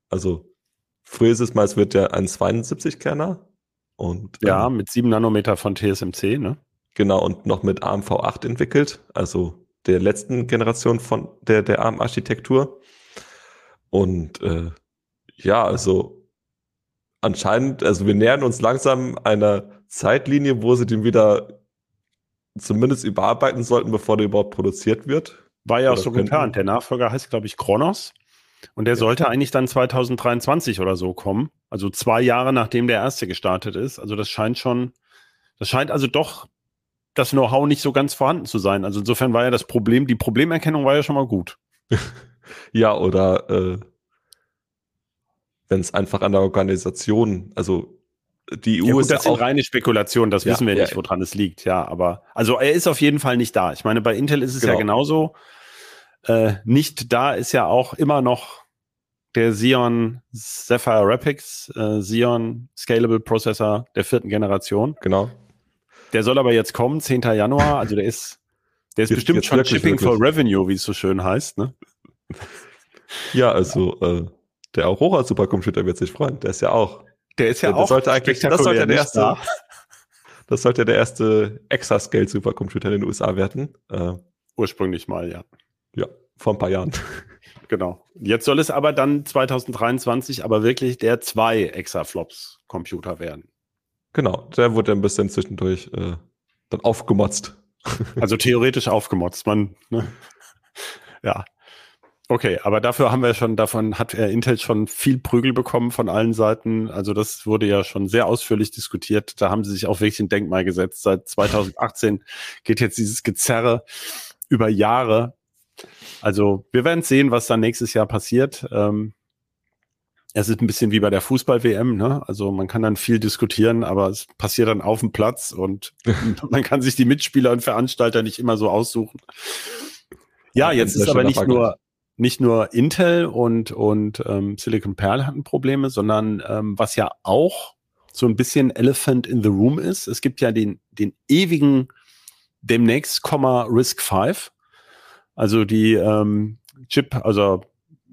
Also früher ist es mal, es wird ja ein 72-Kerner. Und, ja, ähm, mit 7 Nanometer von TSMC, ne? Genau, und noch mit ARM V8 entwickelt, also der letzten Generation von der, der ARM-Architektur. Und äh, ja, also anscheinend, also wir nähern uns langsam einer Zeitlinie, wo sie den wieder zumindest überarbeiten sollten, bevor der überhaupt produziert wird. War ja auch so geplant. Der Nachfolger heißt, glaube ich, Kronos. Und der ja. sollte eigentlich dann 2023 oder so kommen. Also zwei Jahre nachdem der erste gestartet ist. Also das scheint schon, das scheint also doch das Know-how nicht so ganz vorhanden zu sein. Also insofern war ja das Problem, die Problemerkennung war ja schon mal gut. Ja, oder äh, wenn es einfach an der Organisation, also die EU ja, gut, ist das ja auch reine Spekulation, das ja, wissen wir ja, nicht, woran es liegt, ja, aber also er ist auf jeden Fall nicht da. Ich meine, bei Intel ist es genau. ja genauso. Äh, nicht da ist ja auch immer noch der Xeon Sapphire Rapids, äh, Xeon Scalable Processor der vierten Generation. Genau. Der soll aber jetzt kommen, 10. Januar, also der ist, der ist jetzt, bestimmt jetzt schon wirklich, Shipping wirklich. for Revenue, wie es so schön heißt, ne? Ja, also äh, der Aurora Supercomputer wird sich freuen. Der ist ja auch. Der ist ja der, auch. Sollte eigentlich, das sollte der erste. Da. Das sollte der erste Exascale Supercomputer in den USA werden. Äh, Ursprünglich mal, ja. Ja, vor ein paar Jahren. Genau. Jetzt soll es aber dann 2023 aber wirklich der zwei Exaflops Computer werden. Genau, der wurde ein bisschen zwischendurch äh, dann aufgemotzt. Also theoretisch aufgemotzt. Man, ne? ja. Okay, aber dafür haben wir schon, davon hat Intel schon viel Prügel bekommen von allen Seiten. Also das wurde ja schon sehr ausführlich diskutiert. Da haben sie sich auch wirklich ein Denkmal gesetzt. Seit 2018 geht jetzt dieses Gezerre über Jahre. Also wir werden sehen, was dann nächstes Jahr passiert. Ähm, es ist ein bisschen wie bei der Fußball-WM, ne? Also man kann dann viel diskutieren, aber es passiert dann auf dem Platz und man kann sich die Mitspieler und Veranstalter nicht immer so aussuchen. Ja, jetzt ist aber nicht nur, nicht nur Intel und, und ähm, Silicon Pearl hatten Probleme, sondern ähm, was ja auch so ein bisschen Elephant in the Room ist, es gibt ja den, den ewigen demnächst Komma Risk 5, also die ähm, Chip, also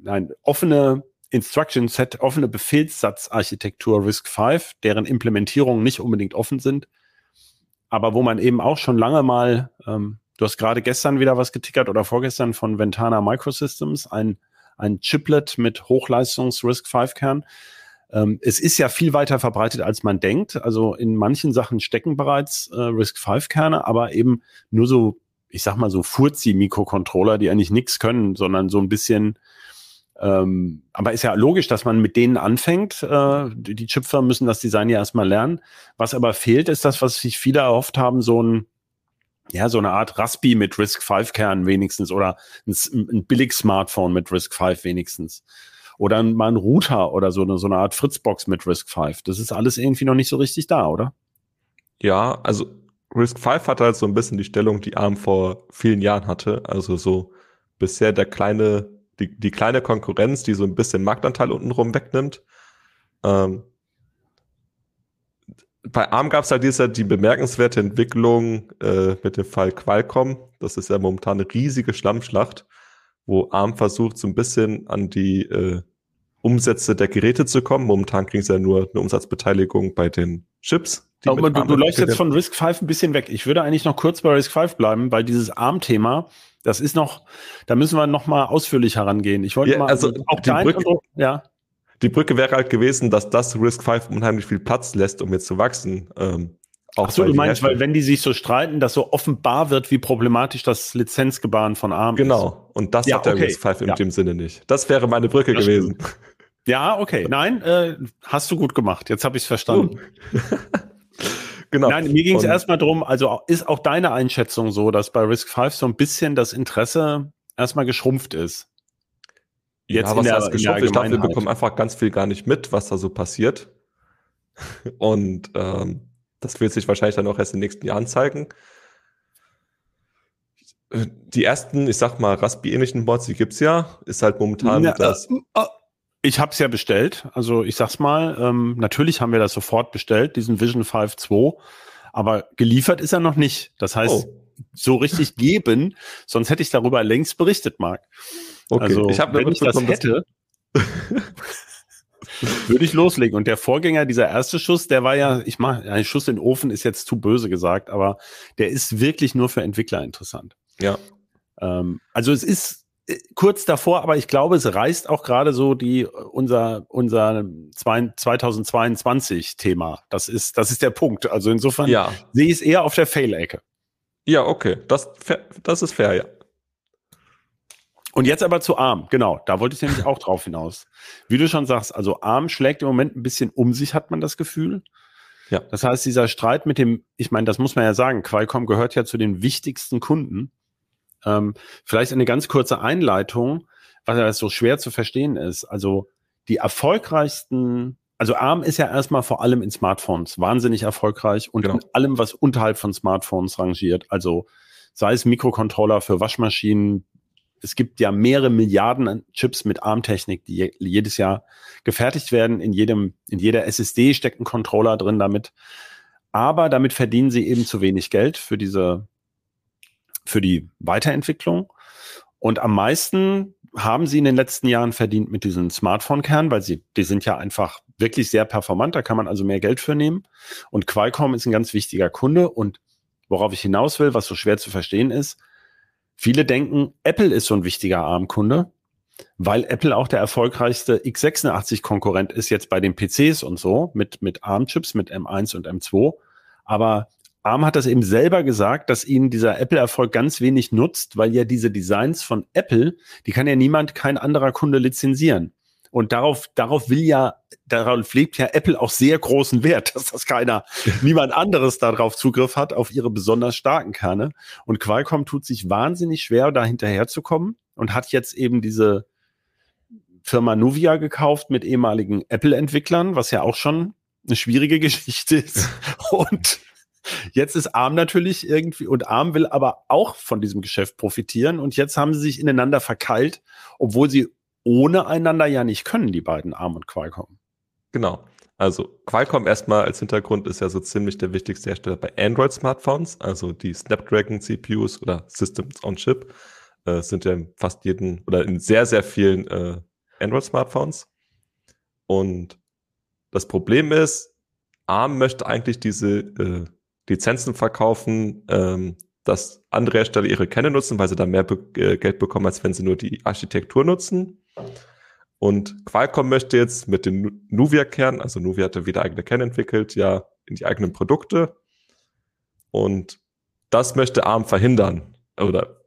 nein, offene Instruction Set, offene Befehlssatzarchitektur Risk 5, deren Implementierungen nicht unbedingt offen sind, aber wo man eben auch schon lange mal ähm, Du hast gerade gestern wieder was getickert oder vorgestern von Ventana Microsystems, ein, ein Chiplet mit Hochleistungs-RISC-V-Kern. Ähm, es ist ja viel weiter verbreitet, als man denkt. Also in manchen Sachen stecken bereits äh, RISC-V-Kerne, aber eben nur so, ich sag mal so Furzi-Mikrocontroller, die eigentlich nichts können, sondern so ein bisschen ähm, aber ist ja logisch, dass man mit denen anfängt. Äh, die Chipfirmen müssen das Design ja erstmal lernen. Was aber fehlt, ist das, was sich viele erhofft haben, so ein ja, so eine Art Raspi mit Risk 5 Kern wenigstens oder ein, ein billig Smartphone mit Risk 5 wenigstens. Oder mal ein Router oder so eine, so eine Art Fritzbox mit Risk 5. Das ist alles irgendwie noch nicht so richtig da, oder? Ja, also Risk 5 hat halt so ein bisschen die Stellung, die ARM vor vielen Jahren hatte. Also so bisher der kleine, die, die kleine Konkurrenz, die so ein bisschen Marktanteil untenrum wegnimmt. Ähm, bei ARM gab es halt diese, die bemerkenswerte Entwicklung äh, mit dem Fall Qualcomm. Das ist ja momentan eine riesige Schlammschlacht, wo ARM versucht, so ein bisschen an die äh, Umsätze der Geräte zu kommen. Momentan kriegen sie ja nur eine Umsatzbeteiligung bei den Chips. Aber du, du läufst jetzt von Risk 5 ein bisschen weg. Ich würde eigentlich noch kurz bei Risk 5 bleiben, weil dieses ARM-Thema, das ist noch, da müssen wir noch mal ausführlich herangehen. Ich wollte ja, mal also auch die Brücke, ja die Brücke wäre halt gewesen, dass das Risk 5 unheimlich viel Platz lässt, um jetzt zu wachsen. Ähm, Auch Ach so, du meinst, weil wenn die sich so streiten, dass so offenbar wird, wie problematisch das Lizenzgebaren von ARM ist. Genau. Und das Ja, hat der okay. RISC-V in Ja. dem Sinne nicht. Das wäre meine Brücke Das gewesen. Ja, okay. Nein, äh, hast du gut gemacht. Jetzt habe ich es verstanden. Genau. Nein, mir ging es erstmal drum, also ist auch deine Einschätzung so, dass bei Risk 5 so ein bisschen das Interesse erstmal geschrumpft ist? Jetzt ja, in was der- heißt geschafft? Ich glaube, wir bekommen einfach ganz viel gar nicht mit, was da so passiert. Und ähm, das wird sich wahrscheinlich dann auch erst in den nächsten Jahren zeigen. Äh, Die ersten, ich sag mal, Raspi-ähnlichen Boards, die gibt's ja, ist halt momentan Na, das. äh, äh, ich habe es ja bestellt. Also ich sag's mal, ähm, natürlich haben wir das sofort bestellt, diesen Vision 5 2, aber geliefert ist er noch nicht. Das heißt, Oh, so richtig geben, sonst hätte ich darüber längst berichtet, Marc. okay. Also ich habe wenn ich das hätte, würde ich loslegen. Und der Vorgänger, dieser erste Schuss, der war ja, ich mach, ein Schuss in den Ofen ist jetzt zu böse gesagt, aber der ist wirklich nur für Entwickler interessant. ja, Ähm, also es ist kurz davor, aber ich glaube, es reißt auch gerade so die unser unser zwei- 2022 Thema. Das ist das ist der Punkt. Also insofern ja, sehe ich es eher auf der Fail-Ecke. ja, okay, das, das ist fair, ja. Und jetzt aber zu ARM, genau, da wollte ich nämlich auch drauf hinaus. Wie du schon sagst, also ARM schlägt im Moment ein bisschen um sich, hat man das Gefühl. Ja. Das heißt, dieser Streit mit dem, ich meine, das muss man ja sagen, Qualcomm gehört ja zu den wichtigsten Kunden. Ähm, vielleicht eine ganz kurze Einleitung, was ja so schwer zu verstehen ist. Also die erfolgreichsten, also ARM ist ja erstmal vor allem in Smartphones wahnsinnig erfolgreich und Genau. in allem, was unterhalb von Smartphones rangiert. Also sei es Mikrocontroller für Waschmaschinen, es gibt ja mehrere Milliarden Chips mit ARM-Technik, die je, jedes Jahr gefertigt werden. In jedem, in jeder SSD steckt ein Controller drin damit. Aber damit verdienen sie eben zu wenig Geld für diese, für die Weiterentwicklung. Und am meisten haben sie in den letzten Jahren verdient mit diesen Smartphone-Kernen, weil sie, die sind ja einfach wirklich sehr performant. Da kann man also mehr Geld für nehmen. Und Qualcomm ist ein ganz wichtiger Kunde. Und worauf ich hinaus will, was so schwer zu verstehen ist, Viele denken, Apple ist so ein wichtiger ARM-Kunde, weil Apple auch der erfolgreichste x86-Konkurrent ist jetzt bei den PCs und so mit, mit ARM-Chips, mit M1 und M2. Aber ARM hat das eben selber gesagt, dass ihnen dieser Apple-Erfolg ganz wenig nutzt, weil ja diese Designs von Apple, die kann ja niemand, kein anderer Kunde lizenzieren. Und darauf, darauf will ja, darauf legt ja Apple auch sehr großen Wert, dass das keiner, niemand anderes darauf Zugriff hat, auf ihre besonders starken Kerne. Und Qualcomm tut sich wahnsinnig schwer, da hinterherzukommen und hat jetzt eben diese Firma Nuvia gekauft mit ehemaligen Apple-Entwicklern, was ja auch schon eine schwierige Geschichte ist. Und jetzt ist ARM natürlich irgendwie, und ARM will aber auch von diesem Geschäft profitieren. Und jetzt haben sie sich ineinander verkeilt, obwohl sie ohne einander ja nicht können, die beiden ARM und Qualcomm. Genau. Also Qualcomm erstmal als Hintergrund ist ja so ziemlich der wichtigste Hersteller bei Android-Smartphones, also die Snapdragon-CPUs oder Systems on Chip äh, sind ja in fast jeden oder in sehr, sehr vielen äh, Android-Smartphones. Und das Problem ist, ARM möchte eigentlich diese äh, Lizenzen verkaufen, ähm, dass andere Hersteller ihre Kerne nutzen, weil sie da mehr be äh, Geld bekommen, als wenn sie nur die Architektur nutzen. Und Qualcomm möchte jetzt mit dem Nu- Nuvia-Kern, also Nuvia hatte wieder eigene Kerne entwickelt, ja, in die eigenen Produkte. Und das möchte ARM verhindern. Oder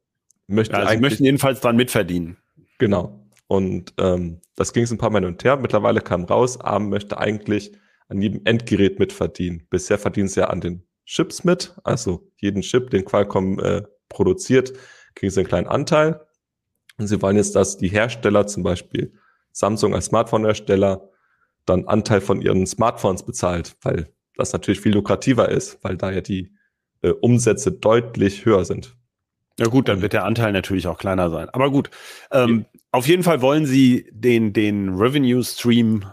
möchte Ja, sie eigentlich. möchten jedenfalls dran mitverdienen. Genau. Und ähm, das ging es ein paar Mal hin und her. Mittlerweile kam raus, ARM möchte eigentlich an jedem Endgerät mitverdienen. Bisher verdienen sie ja an den Chips mit, also jeden Chip, den Qualcomm äh, produziert, kriegen sie einen kleinen Anteil. Und sie wollen jetzt, dass die Hersteller, zum Beispiel Samsung als Smartphone-Hersteller, dann Anteil von ihren Smartphones bezahlt, weil das natürlich viel lukrativer ist, weil da ja die äh, Umsätze deutlich höher sind. Ja gut, dann wird der Anteil natürlich auch kleiner sein. Aber gut, ähm, auf jeden Fall wollen sie den, den Revenue-Stream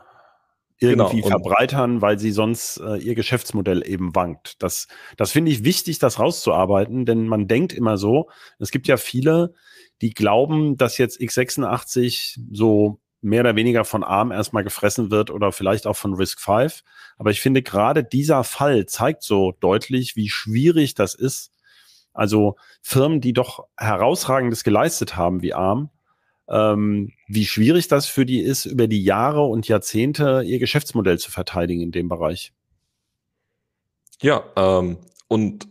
irgendwie Genau, verbreitern, weil sie sonst äh, ihr Geschäftsmodell eben wankt. Das, das finde ich wichtig, das rauszuarbeiten, denn man denkt immer so, es gibt ja viele, die glauben, dass jetzt x86 so mehr oder weniger von ARM erstmal gefressen wird oder vielleicht auch von Risk 5. Aber ich finde gerade dieser Fall zeigt so deutlich, wie schwierig das ist. Also Firmen, die doch herausragendes geleistet haben wie ARM, ähm, wie schwierig das für die ist, über die Jahre und Jahrzehnte ihr Geschäftsmodell zu verteidigen in dem Bereich. Ja, ähm, und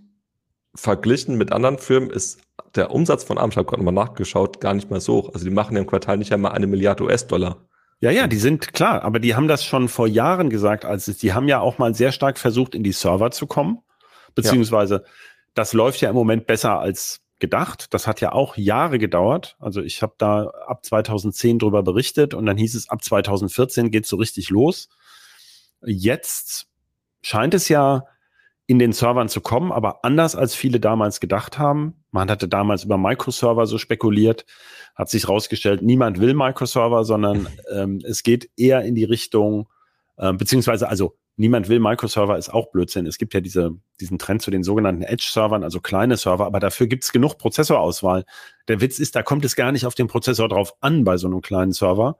verglichen mit anderen Firmen ist der Umsatz von ARM, ich habe gerade nochmal nachgeschaut, gar nicht mal so hoch. Also die machen im Quartal nicht einmal eine Milliarde US-Dollar. Ja, ja, die sind klar, aber die haben das schon vor Jahren gesagt, als es, die haben ja auch mal sehr stark versucht, in die Server zu kommen, beziehungsweise ja. das läuft ja im Moment besser als gedacht. Das hat ja auch Jahre gedauert. Also ich habe da ab 2010 drüber berichtet und dann hieß es, ab 2014 geht so richtig los. Jetzt scheint es ja in den Servern zu kommen, aber anders als viele damals gedacht haben. Man hatte damals über Microserver so spekuliert, hat sich rausgestellt, niemand will Microserver, sondern ähm, es geht eher in die Richtung, äh, beziehungsweise also niemand will Microserver ist auch Blödsinn. Es gibt ja diese, diesen Trend zu den sogenannten Edge-Servern, also kleine Server, aber dafür gibt es genug Prozessorauswahl. Der Witz ist, da kommt es gar nicht auf den Prozessor drauf an bei so einem kleinen Server.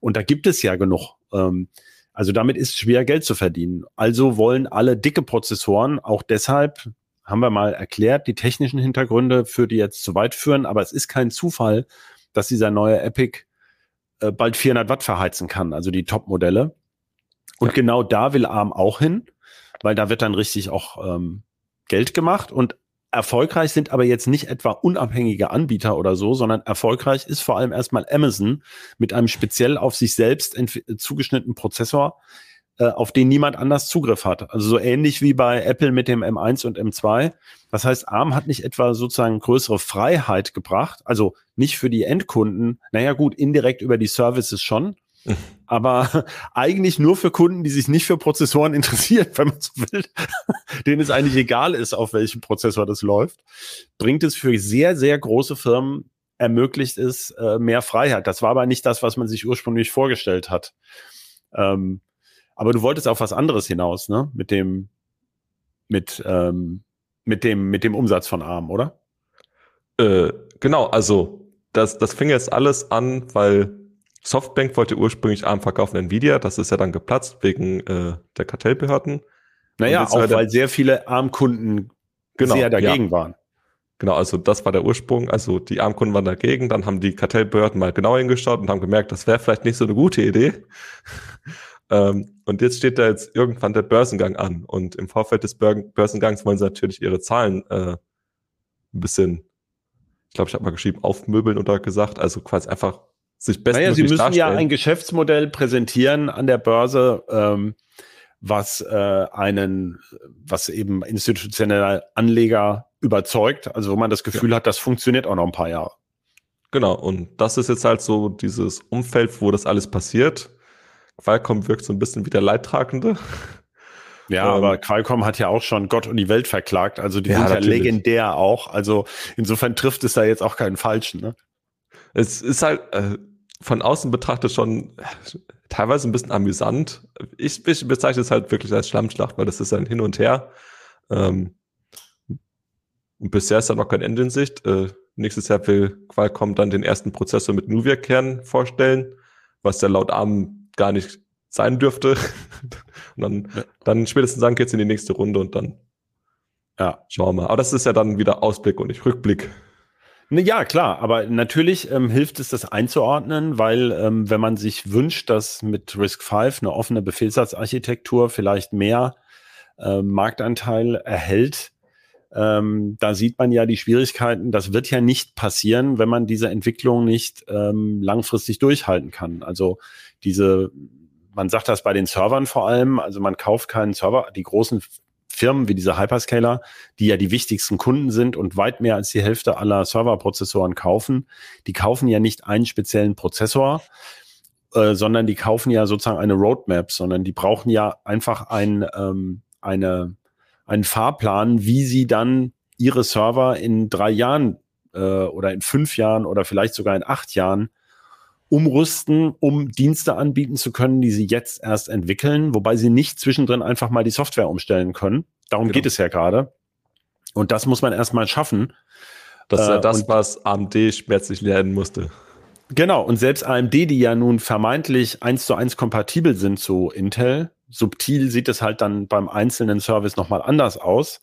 Und da gibt es ja genug. Ähm, also damit ist schwer Geld zu verdienen. Also wollen alle dicke Prozessoren, auch deshalb haben wir mal erklärt, die technischen Hintergründe für die jetzt zu weit führen, aber es ist kein Zufall, dass dieser neue Epic äh, bald 400 Watt verheizen kann, also die Top-Modelle. Und ja. genau da will ARM auch hin, weil da wird dann richtig auch ähm, Geld gemacht und Erfolgreich sind aber jetzt nicht etwa unabhängige Anbieter oder so, sondern erfolgreich ist vor allem erstmal Amazon mit einem speziell auf sich selbst zugeschnittenen Prozessor, äh, auf den niemand anders Zugriff hat. Also so ähnlich wie bei Apple mit dem M1 und M2. Das heißt, ARM hat nicht etwa sozusagen größere Freiheit gebracht, also nicht für die Endkunden. Naja gut, indirekt über die Services schon, aber eigentlich nur für Kunden, die sich nicht für Prozessoren interessieren, wenn man so will, denen es eigentlich egal ist, auf welchem Prozessor das läuft, bringt es für sehr, sehr große Firmen ermöglicht es äh, mehr Freiheit. Das war aber nicht das, was man sich ursprünglich vorgestellt hat. Ähm, aber du wolltest auf was anderes hinaus, ne? Mit dem, mit, ähm, mit dem, mit dem Umsatz von ARM, oder? Äh, genau, also das, das fing jetzt alles an, weil Softbank wollte ursprünglich ARM verkaufen Nvidia, das ist ja dann geplatzt wegen äh, der Kartellbehörden. Naja, auch weil sehr viele ARM-Kunden genau, sehr dagegen ja. waren. Genau, also das war der Ursprung. Also die ARM-Kunden waren dagegen, dann haben die Kartellbehörden mal genau hingeschaut und haben gemerkt, das wäre vielleicht nicht so eine gute Idee. ähm, und jetzt steht da jetzt irgendwann der Börsengang an. Und im Vorfeld des Börsengangs wollen sie natürlich ihre Zahlen äh, ein bisschen, ich glaube, ich habe mal geschrieben, aufmöbeln oder gesagt, also quasi einfach sich bestmöglich naja, Sie müssen darstellen. ja ein Geschäftsmodell präsentieren an der Börse, ähm, was äh, einen, was eben institutionelle Anleger überzeugt, also wo man das Gefühl ja. hat, das funktioniert auch noch ein paar Jahre. Genau, und das ist jetzt halt so dieses Umfeld, wo das alles passiert. Qualcomm wirkt so ein bisschen wie der Leidtragende. Ja, ähm, aber Qualcomm hat ja auch schon Gott und die Welt verklagt. Also die ja, sind ja natürlich. legendär auch. Also insofern trifft es da jetzt auch keinen Falschen. Ne? Es ist halt, äh, von außen betrachtet schon teilweise ein bisschen amüsant. Ich, ich bezeichne es halt wirklich als Schlammschlacht, weil das ist ein Hin und Her. Ähm, und bisher ist da noch kein Ende in Sicht. Äh, nächstes Jahr will Qualcomm dann den ersten Prozessor mit Nuvia-Kern vorstellen, was ja laut Arm gar nicht sein dürfte. und dann, ja. dann spätestens dann geht's in die nächste Runde und dann ja. schauen wir mal. Aber das ist ja dann wieder Ausblick und nicht Rückblick. Ne, ja, klar, aber natürlich ähm, hilft es, das einzuordnen, weil ähm, wenn man sich wünscht, dass mit Risk 5 eine offene Befehlssatzarchitektur vielleicht mehr äh, Marktanteil erhält, ähm, da sieht man ja die Schwierigkeiten. Das wird ja nicht passieren, wenn man diese Entwicklung nicht ähm, langfristig durchhalten kann. Also diese, man sagt das bei den Servern vor allem, also man kauft keinen Server, die großen Firmen wie diese Hyperscaler, die ja die wichtigsten Kunden sind und weit mehr als die Hälfte aller Serverprozessoren kaufen, die kaufen ja nicht einen speziellen Prozessor, äh, sondern die kaufen ja sozusagen eine Roadmap, sondern die brauchen ja einfach ein, ähm, eine, einen Fahrplan, wie sie dann ihre Server in drei Jahren äh, oder in fünf Jahren oder vielleicht sogar in acht Jahren umrüsten, um Dienste anbieten zu können, die sie jetzt erst entwickeln, wobei sie nicht zwischendrin einfach mal die Software umstellen können. Darum genau. geht es ja gerade. Und das muss man erstmal schaffen. Das ist ja äh, das, was AMD schmerzlich lernen musste. Genau, und selbst AMD, die ja nun vermeintlich eins zu eins kompatibel sind zu Intel, subtil sieht es halt dann beim einzelnen Service nochmal anders aus.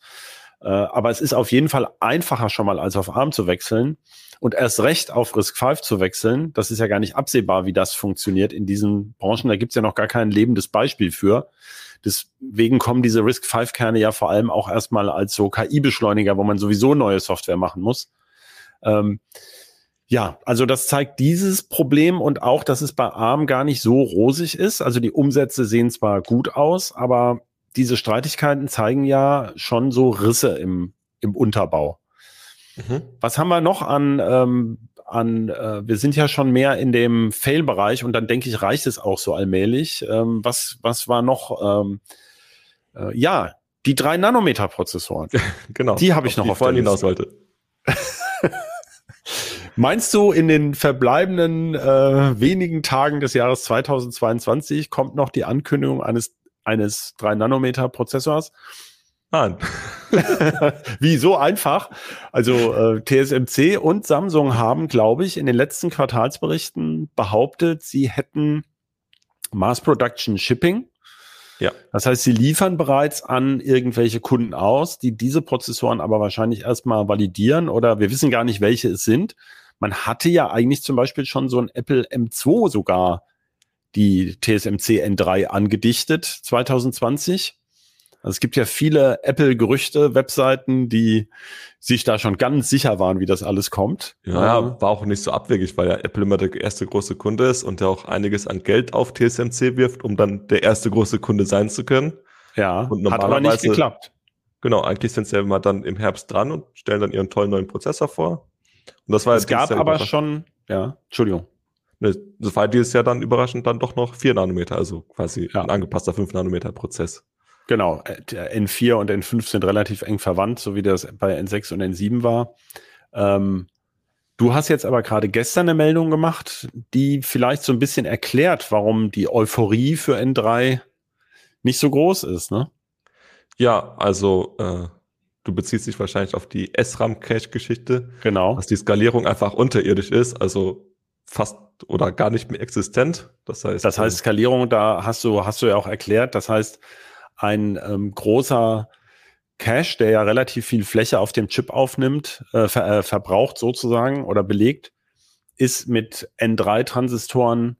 Äh, aber es ist auf jeden Fall einfacher schon mal als auf ARM zu wechseln und erst recht auf Risk 5 zu wechseln. Das ist ja gar nicht absehbar, wie das funktioniert in diesen Branchen. Da gibt's ja noch gar kein lebendes Beispiel für. deswegen kommen diese RISC-V-Kerne ja vor allem auch erstmal als so KI-Beschleuniger, wo man sowieso neue Software machen muss. Ähm, ja, also das zeigt dieses Problem und auch, dass es bei ARM gar nicht so rosig ist. Also die Umsätze sehen zwar gut aus, aber diese Streitigkeiten zeigen ja schon so Risse im, im Unterbau. Mhm. Was haben wir noch an, ähm, an äh, wir sind ja schon mehr in dem Fail-Bereich und dann denke ich, reicht es auch so allmählich. Ähm, was, was war noch? Ähm, äh, ja, die drei Nanometer-Prozessoren. genau. Die habe ich noch auf der hinaus wollte. Meinst du, in den verbleibenden äh, wenigen Tagen des Jahres 2022 kommt noch die Ankündigung eines, eines 3-Nanometer-Prozessors? Nein. Wie so einfach? Also äh, TSMC und Samsung haben, glaube ich, in den letzten Quartalsberichten behauptet, sie hätten Mass Production Shipping. Ja. Das heißt, sie liefern bereits an irgendwelche Kunden aus, die diese Prozessoren aber wahrscheinlich erstmal validieren oder wir wissen gar nicht, welche es sind. Man hatte ja eigentlich zum Beispiel schon so ein Apple M2 sogar die TSMC N3 angedichtet 2020. Also es gibt ja viele Apple-Gerüchte, Webseiten, die sich da schon ganz sicher waren, wie das alles kommt. Ja, äh, war auch nicht so abwegig, weil ja Apple immer der erste große Kunde ist und der auch einiges an Geld auf TSMC wirft, um dann der erste große Kunde sein zu können. Ja, und hat aber nicht geklappt. Genau, eigentlich sind sie ja immer dann im Herbst dran und stellen dann ihren tollen neuen Prozessor vor. Und das war es gab aber schon, ja, Entschuldigung. Ne, das war dieses Jahr dann überraschend dann doch noch 4 Nanometer, also quasi ja. ein angepasster 5 Nanometer Prozess. Genau, N4 und N5 sind relativ eng verwandt, so wie das bei N6 und N7 war. Ähm, du hast jetzt aber gerade gestern eine Meldung gemacht, die vielleicht so ein bisschen erklärt, warum die Euphorie für N3 nicht so groß ist, ne? Ja, also äh, du beziehst dich wahrscheinlich auf die SRAM-Cache-Geschichte. Genau. Dass die Skalierung einfach unterirdisch ist, also fast oder gar nicht mehr existent. Das heißt, das heißt Skalierung, da hast du, hast du ja auch erklärt. Das heißt, ein ähm, großer Cache, der ja relativ viel Fläche auf dem Chip aufnimmt, äh, ver äh, verbraucht sozusagen oder belegt, ist mit N3-Transistoren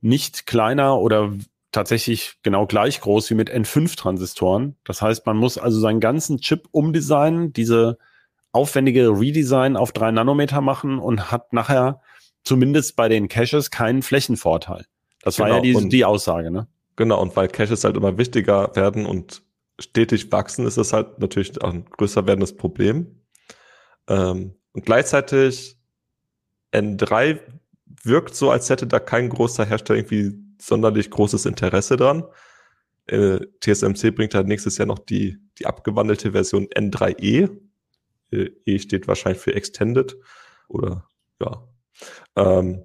nicht kleiner oder tatsächlich genau gleich groß wie mit N5-Transistoren. Das heißt, man muss also seinen ganzen Chip umdesignen, diese aufwendige Redesign auf drei Nanometer machen und hat nachher zumindest bei den Caches keinen Flächenvorteil. Das genau, war ja genau, die, die Aussage, ne? Genau, und weil Caches halt immer wichtiger werden und stetig wachsen, ist das halt natürlich auch ein größer werdendes Problem. Ähm, und gleichzeitig N3 wirkt so, als hätte da kein großer Hersteller irgendwie sonderlich großes Interesse dran. Äh, TSMC bringt halt nächstes Jahr noch die, die abgewandelte Version N3E. Äh, e steht wahrscheinlich für Extended oder ja. Ähm,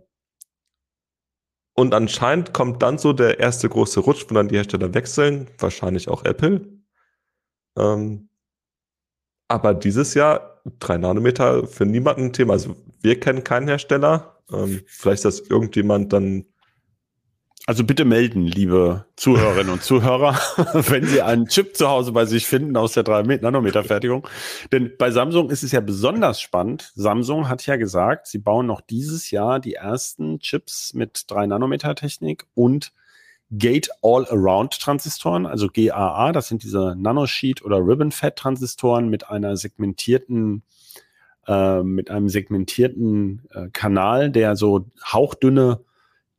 und anscheinend kommt dann so der erste große Rutsch, wo dann die Hersteller wechseln, wahrscheinlich auch Apple. Ähm, aber dieses Jahr drei Nanometer für niemanden ein Thema. Also wir kennen keinen Hersteller. Ähm, vielleicht ist das irgendjemand dann also bitte melden, liebe Zuhörerinnen und Zuhörer, wenn Sie einen Chip zu Hause bei sich finden aus der 3-Nanometer-Fertigung. Denn bei Samsung ist es ja besonders spannend. Samsung hat ja gesagt, sie bauen noch dieses Jahr die ersten Chips mit 3-Nanometer-Technik und Gate All-Around-Transistoren, also GAA. Das sind diese Nanosheet- oder Ribbon-Fat-Transistoren mit einer segmentierten äh, mit einem segmentierten äh, Kanal, der so hauchdünne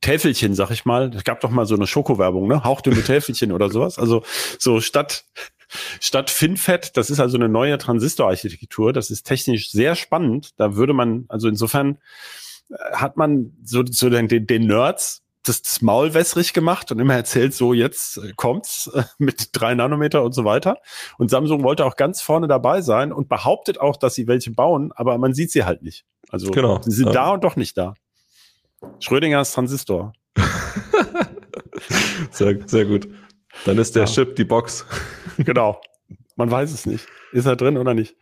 Täfelchen, sag ich mal. Es gab doch mal so eine Schokowerbung, ne? Hauchdünne Täfelchen oder sowas. Also so statt statt FinFET, das ist also eine neue Transistorarchitektur. Das ist technisch sehr spannend. Da würde man, also insofern äh, hat man so, so den, den Nerds das, das Maul wässrig gemacht und immer erzählt, so jetzt äh, kommt's mit drei Nanometer und so weiter. Und Samsung wollte auch ganz vorne dabei sein und behauptet auch, dass sie welche bauen, aber man sieht sie halt nicht. Also genau. sie sind ja. da und doch nicht da. Schrödingers Transistor. sehr, sehr gut. Dann ist der ja. Chip die Box. genau. Man weiß es nicht. Ist er drin oder nicht?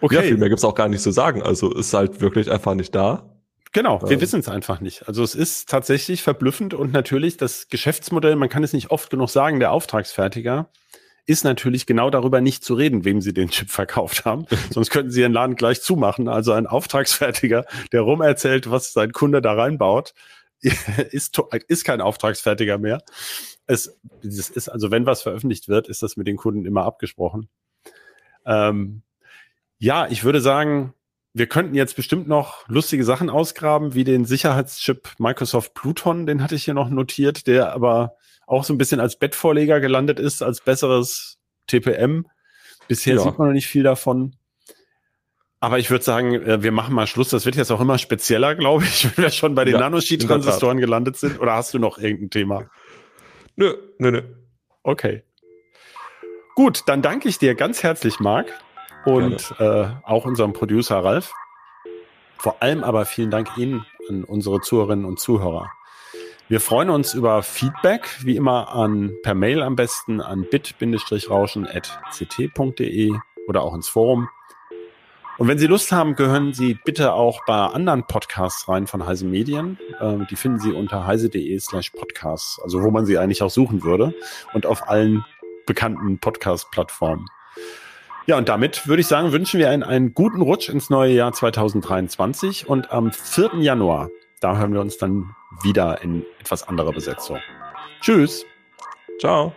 Okay. Ja, viel mehr gibt's auch gar nicht zu sagen. Also ist halt wirklich einfach nicht da. Genau, wir ähm. wissen es einfach nicht. Also es ist tatsächlich verblüffend und natürlich das Geschäftsmodell, man kann es nicht oft genug sagen, der Auftragsfertiger ist natürlich genau darüber nicht zu reden, wem sie den Chip verkauft haben. Sonst könnten sie ihren Laden gleich zumachen. Also ein Auftragsfertiger, der rumerzählt, was sein Kunde da reinbaut, ist, ist kein Auftragsfertiger mehr. es, das ist, also wenn was veröffentlicht wird, ist das mit den Kunden immer abgesprochen. Ähm, ja, ich würde sagen, wir könnten jetzt bestimmt noch lustige Sachen ausgraben, wie den Sicherheitschip Microsoft Pluton, den hatte ich hier noch notiert, der aber auch so ein bisschen als Bettvorleger gelandet ist, als besseres TPM. Bisher ja. sieht man noch nicht viel davon. Aber ich würde sagen, äh, wir machen mal Schluss. Das wird jetzt auch immer spezieller, glaube ich, wenn wir schon bei den ja, Nanosheet-Transistoren gelandet sind. Oder hast du noch irgendein Thema? Nö, nö, nö. Okay. Gut, dann danke ich dir ganz herzlich, Marc. Und äh, auch unserem Producer Ralf. Vor allem aber vielen Dank Ihnen an unsere Zuhörerinnen und Zuhörer. Wir freuen uns über Feedback, wie immer an per Mail am besten an bit-rauschen.ct.de oder auch ins Forum. Und wenn Sie Lust haben, gehören Sie bitte auch bei anderen Podcasts rein von Heise Medien. Ähm, die finden Sie unter heise.de slash podcasts, also wo man sie eigentlich auch suchen würde und auf allen bekannten Podcast-Plattformen. Ja, und damit würde ich sagen, wünschen wir einen, einen guten Rutsch ins neue Jahr 2023 und am 4. Januar, da hören wir uns dann wieder in etwas anderer Besetzung. Tschüss. Ciao.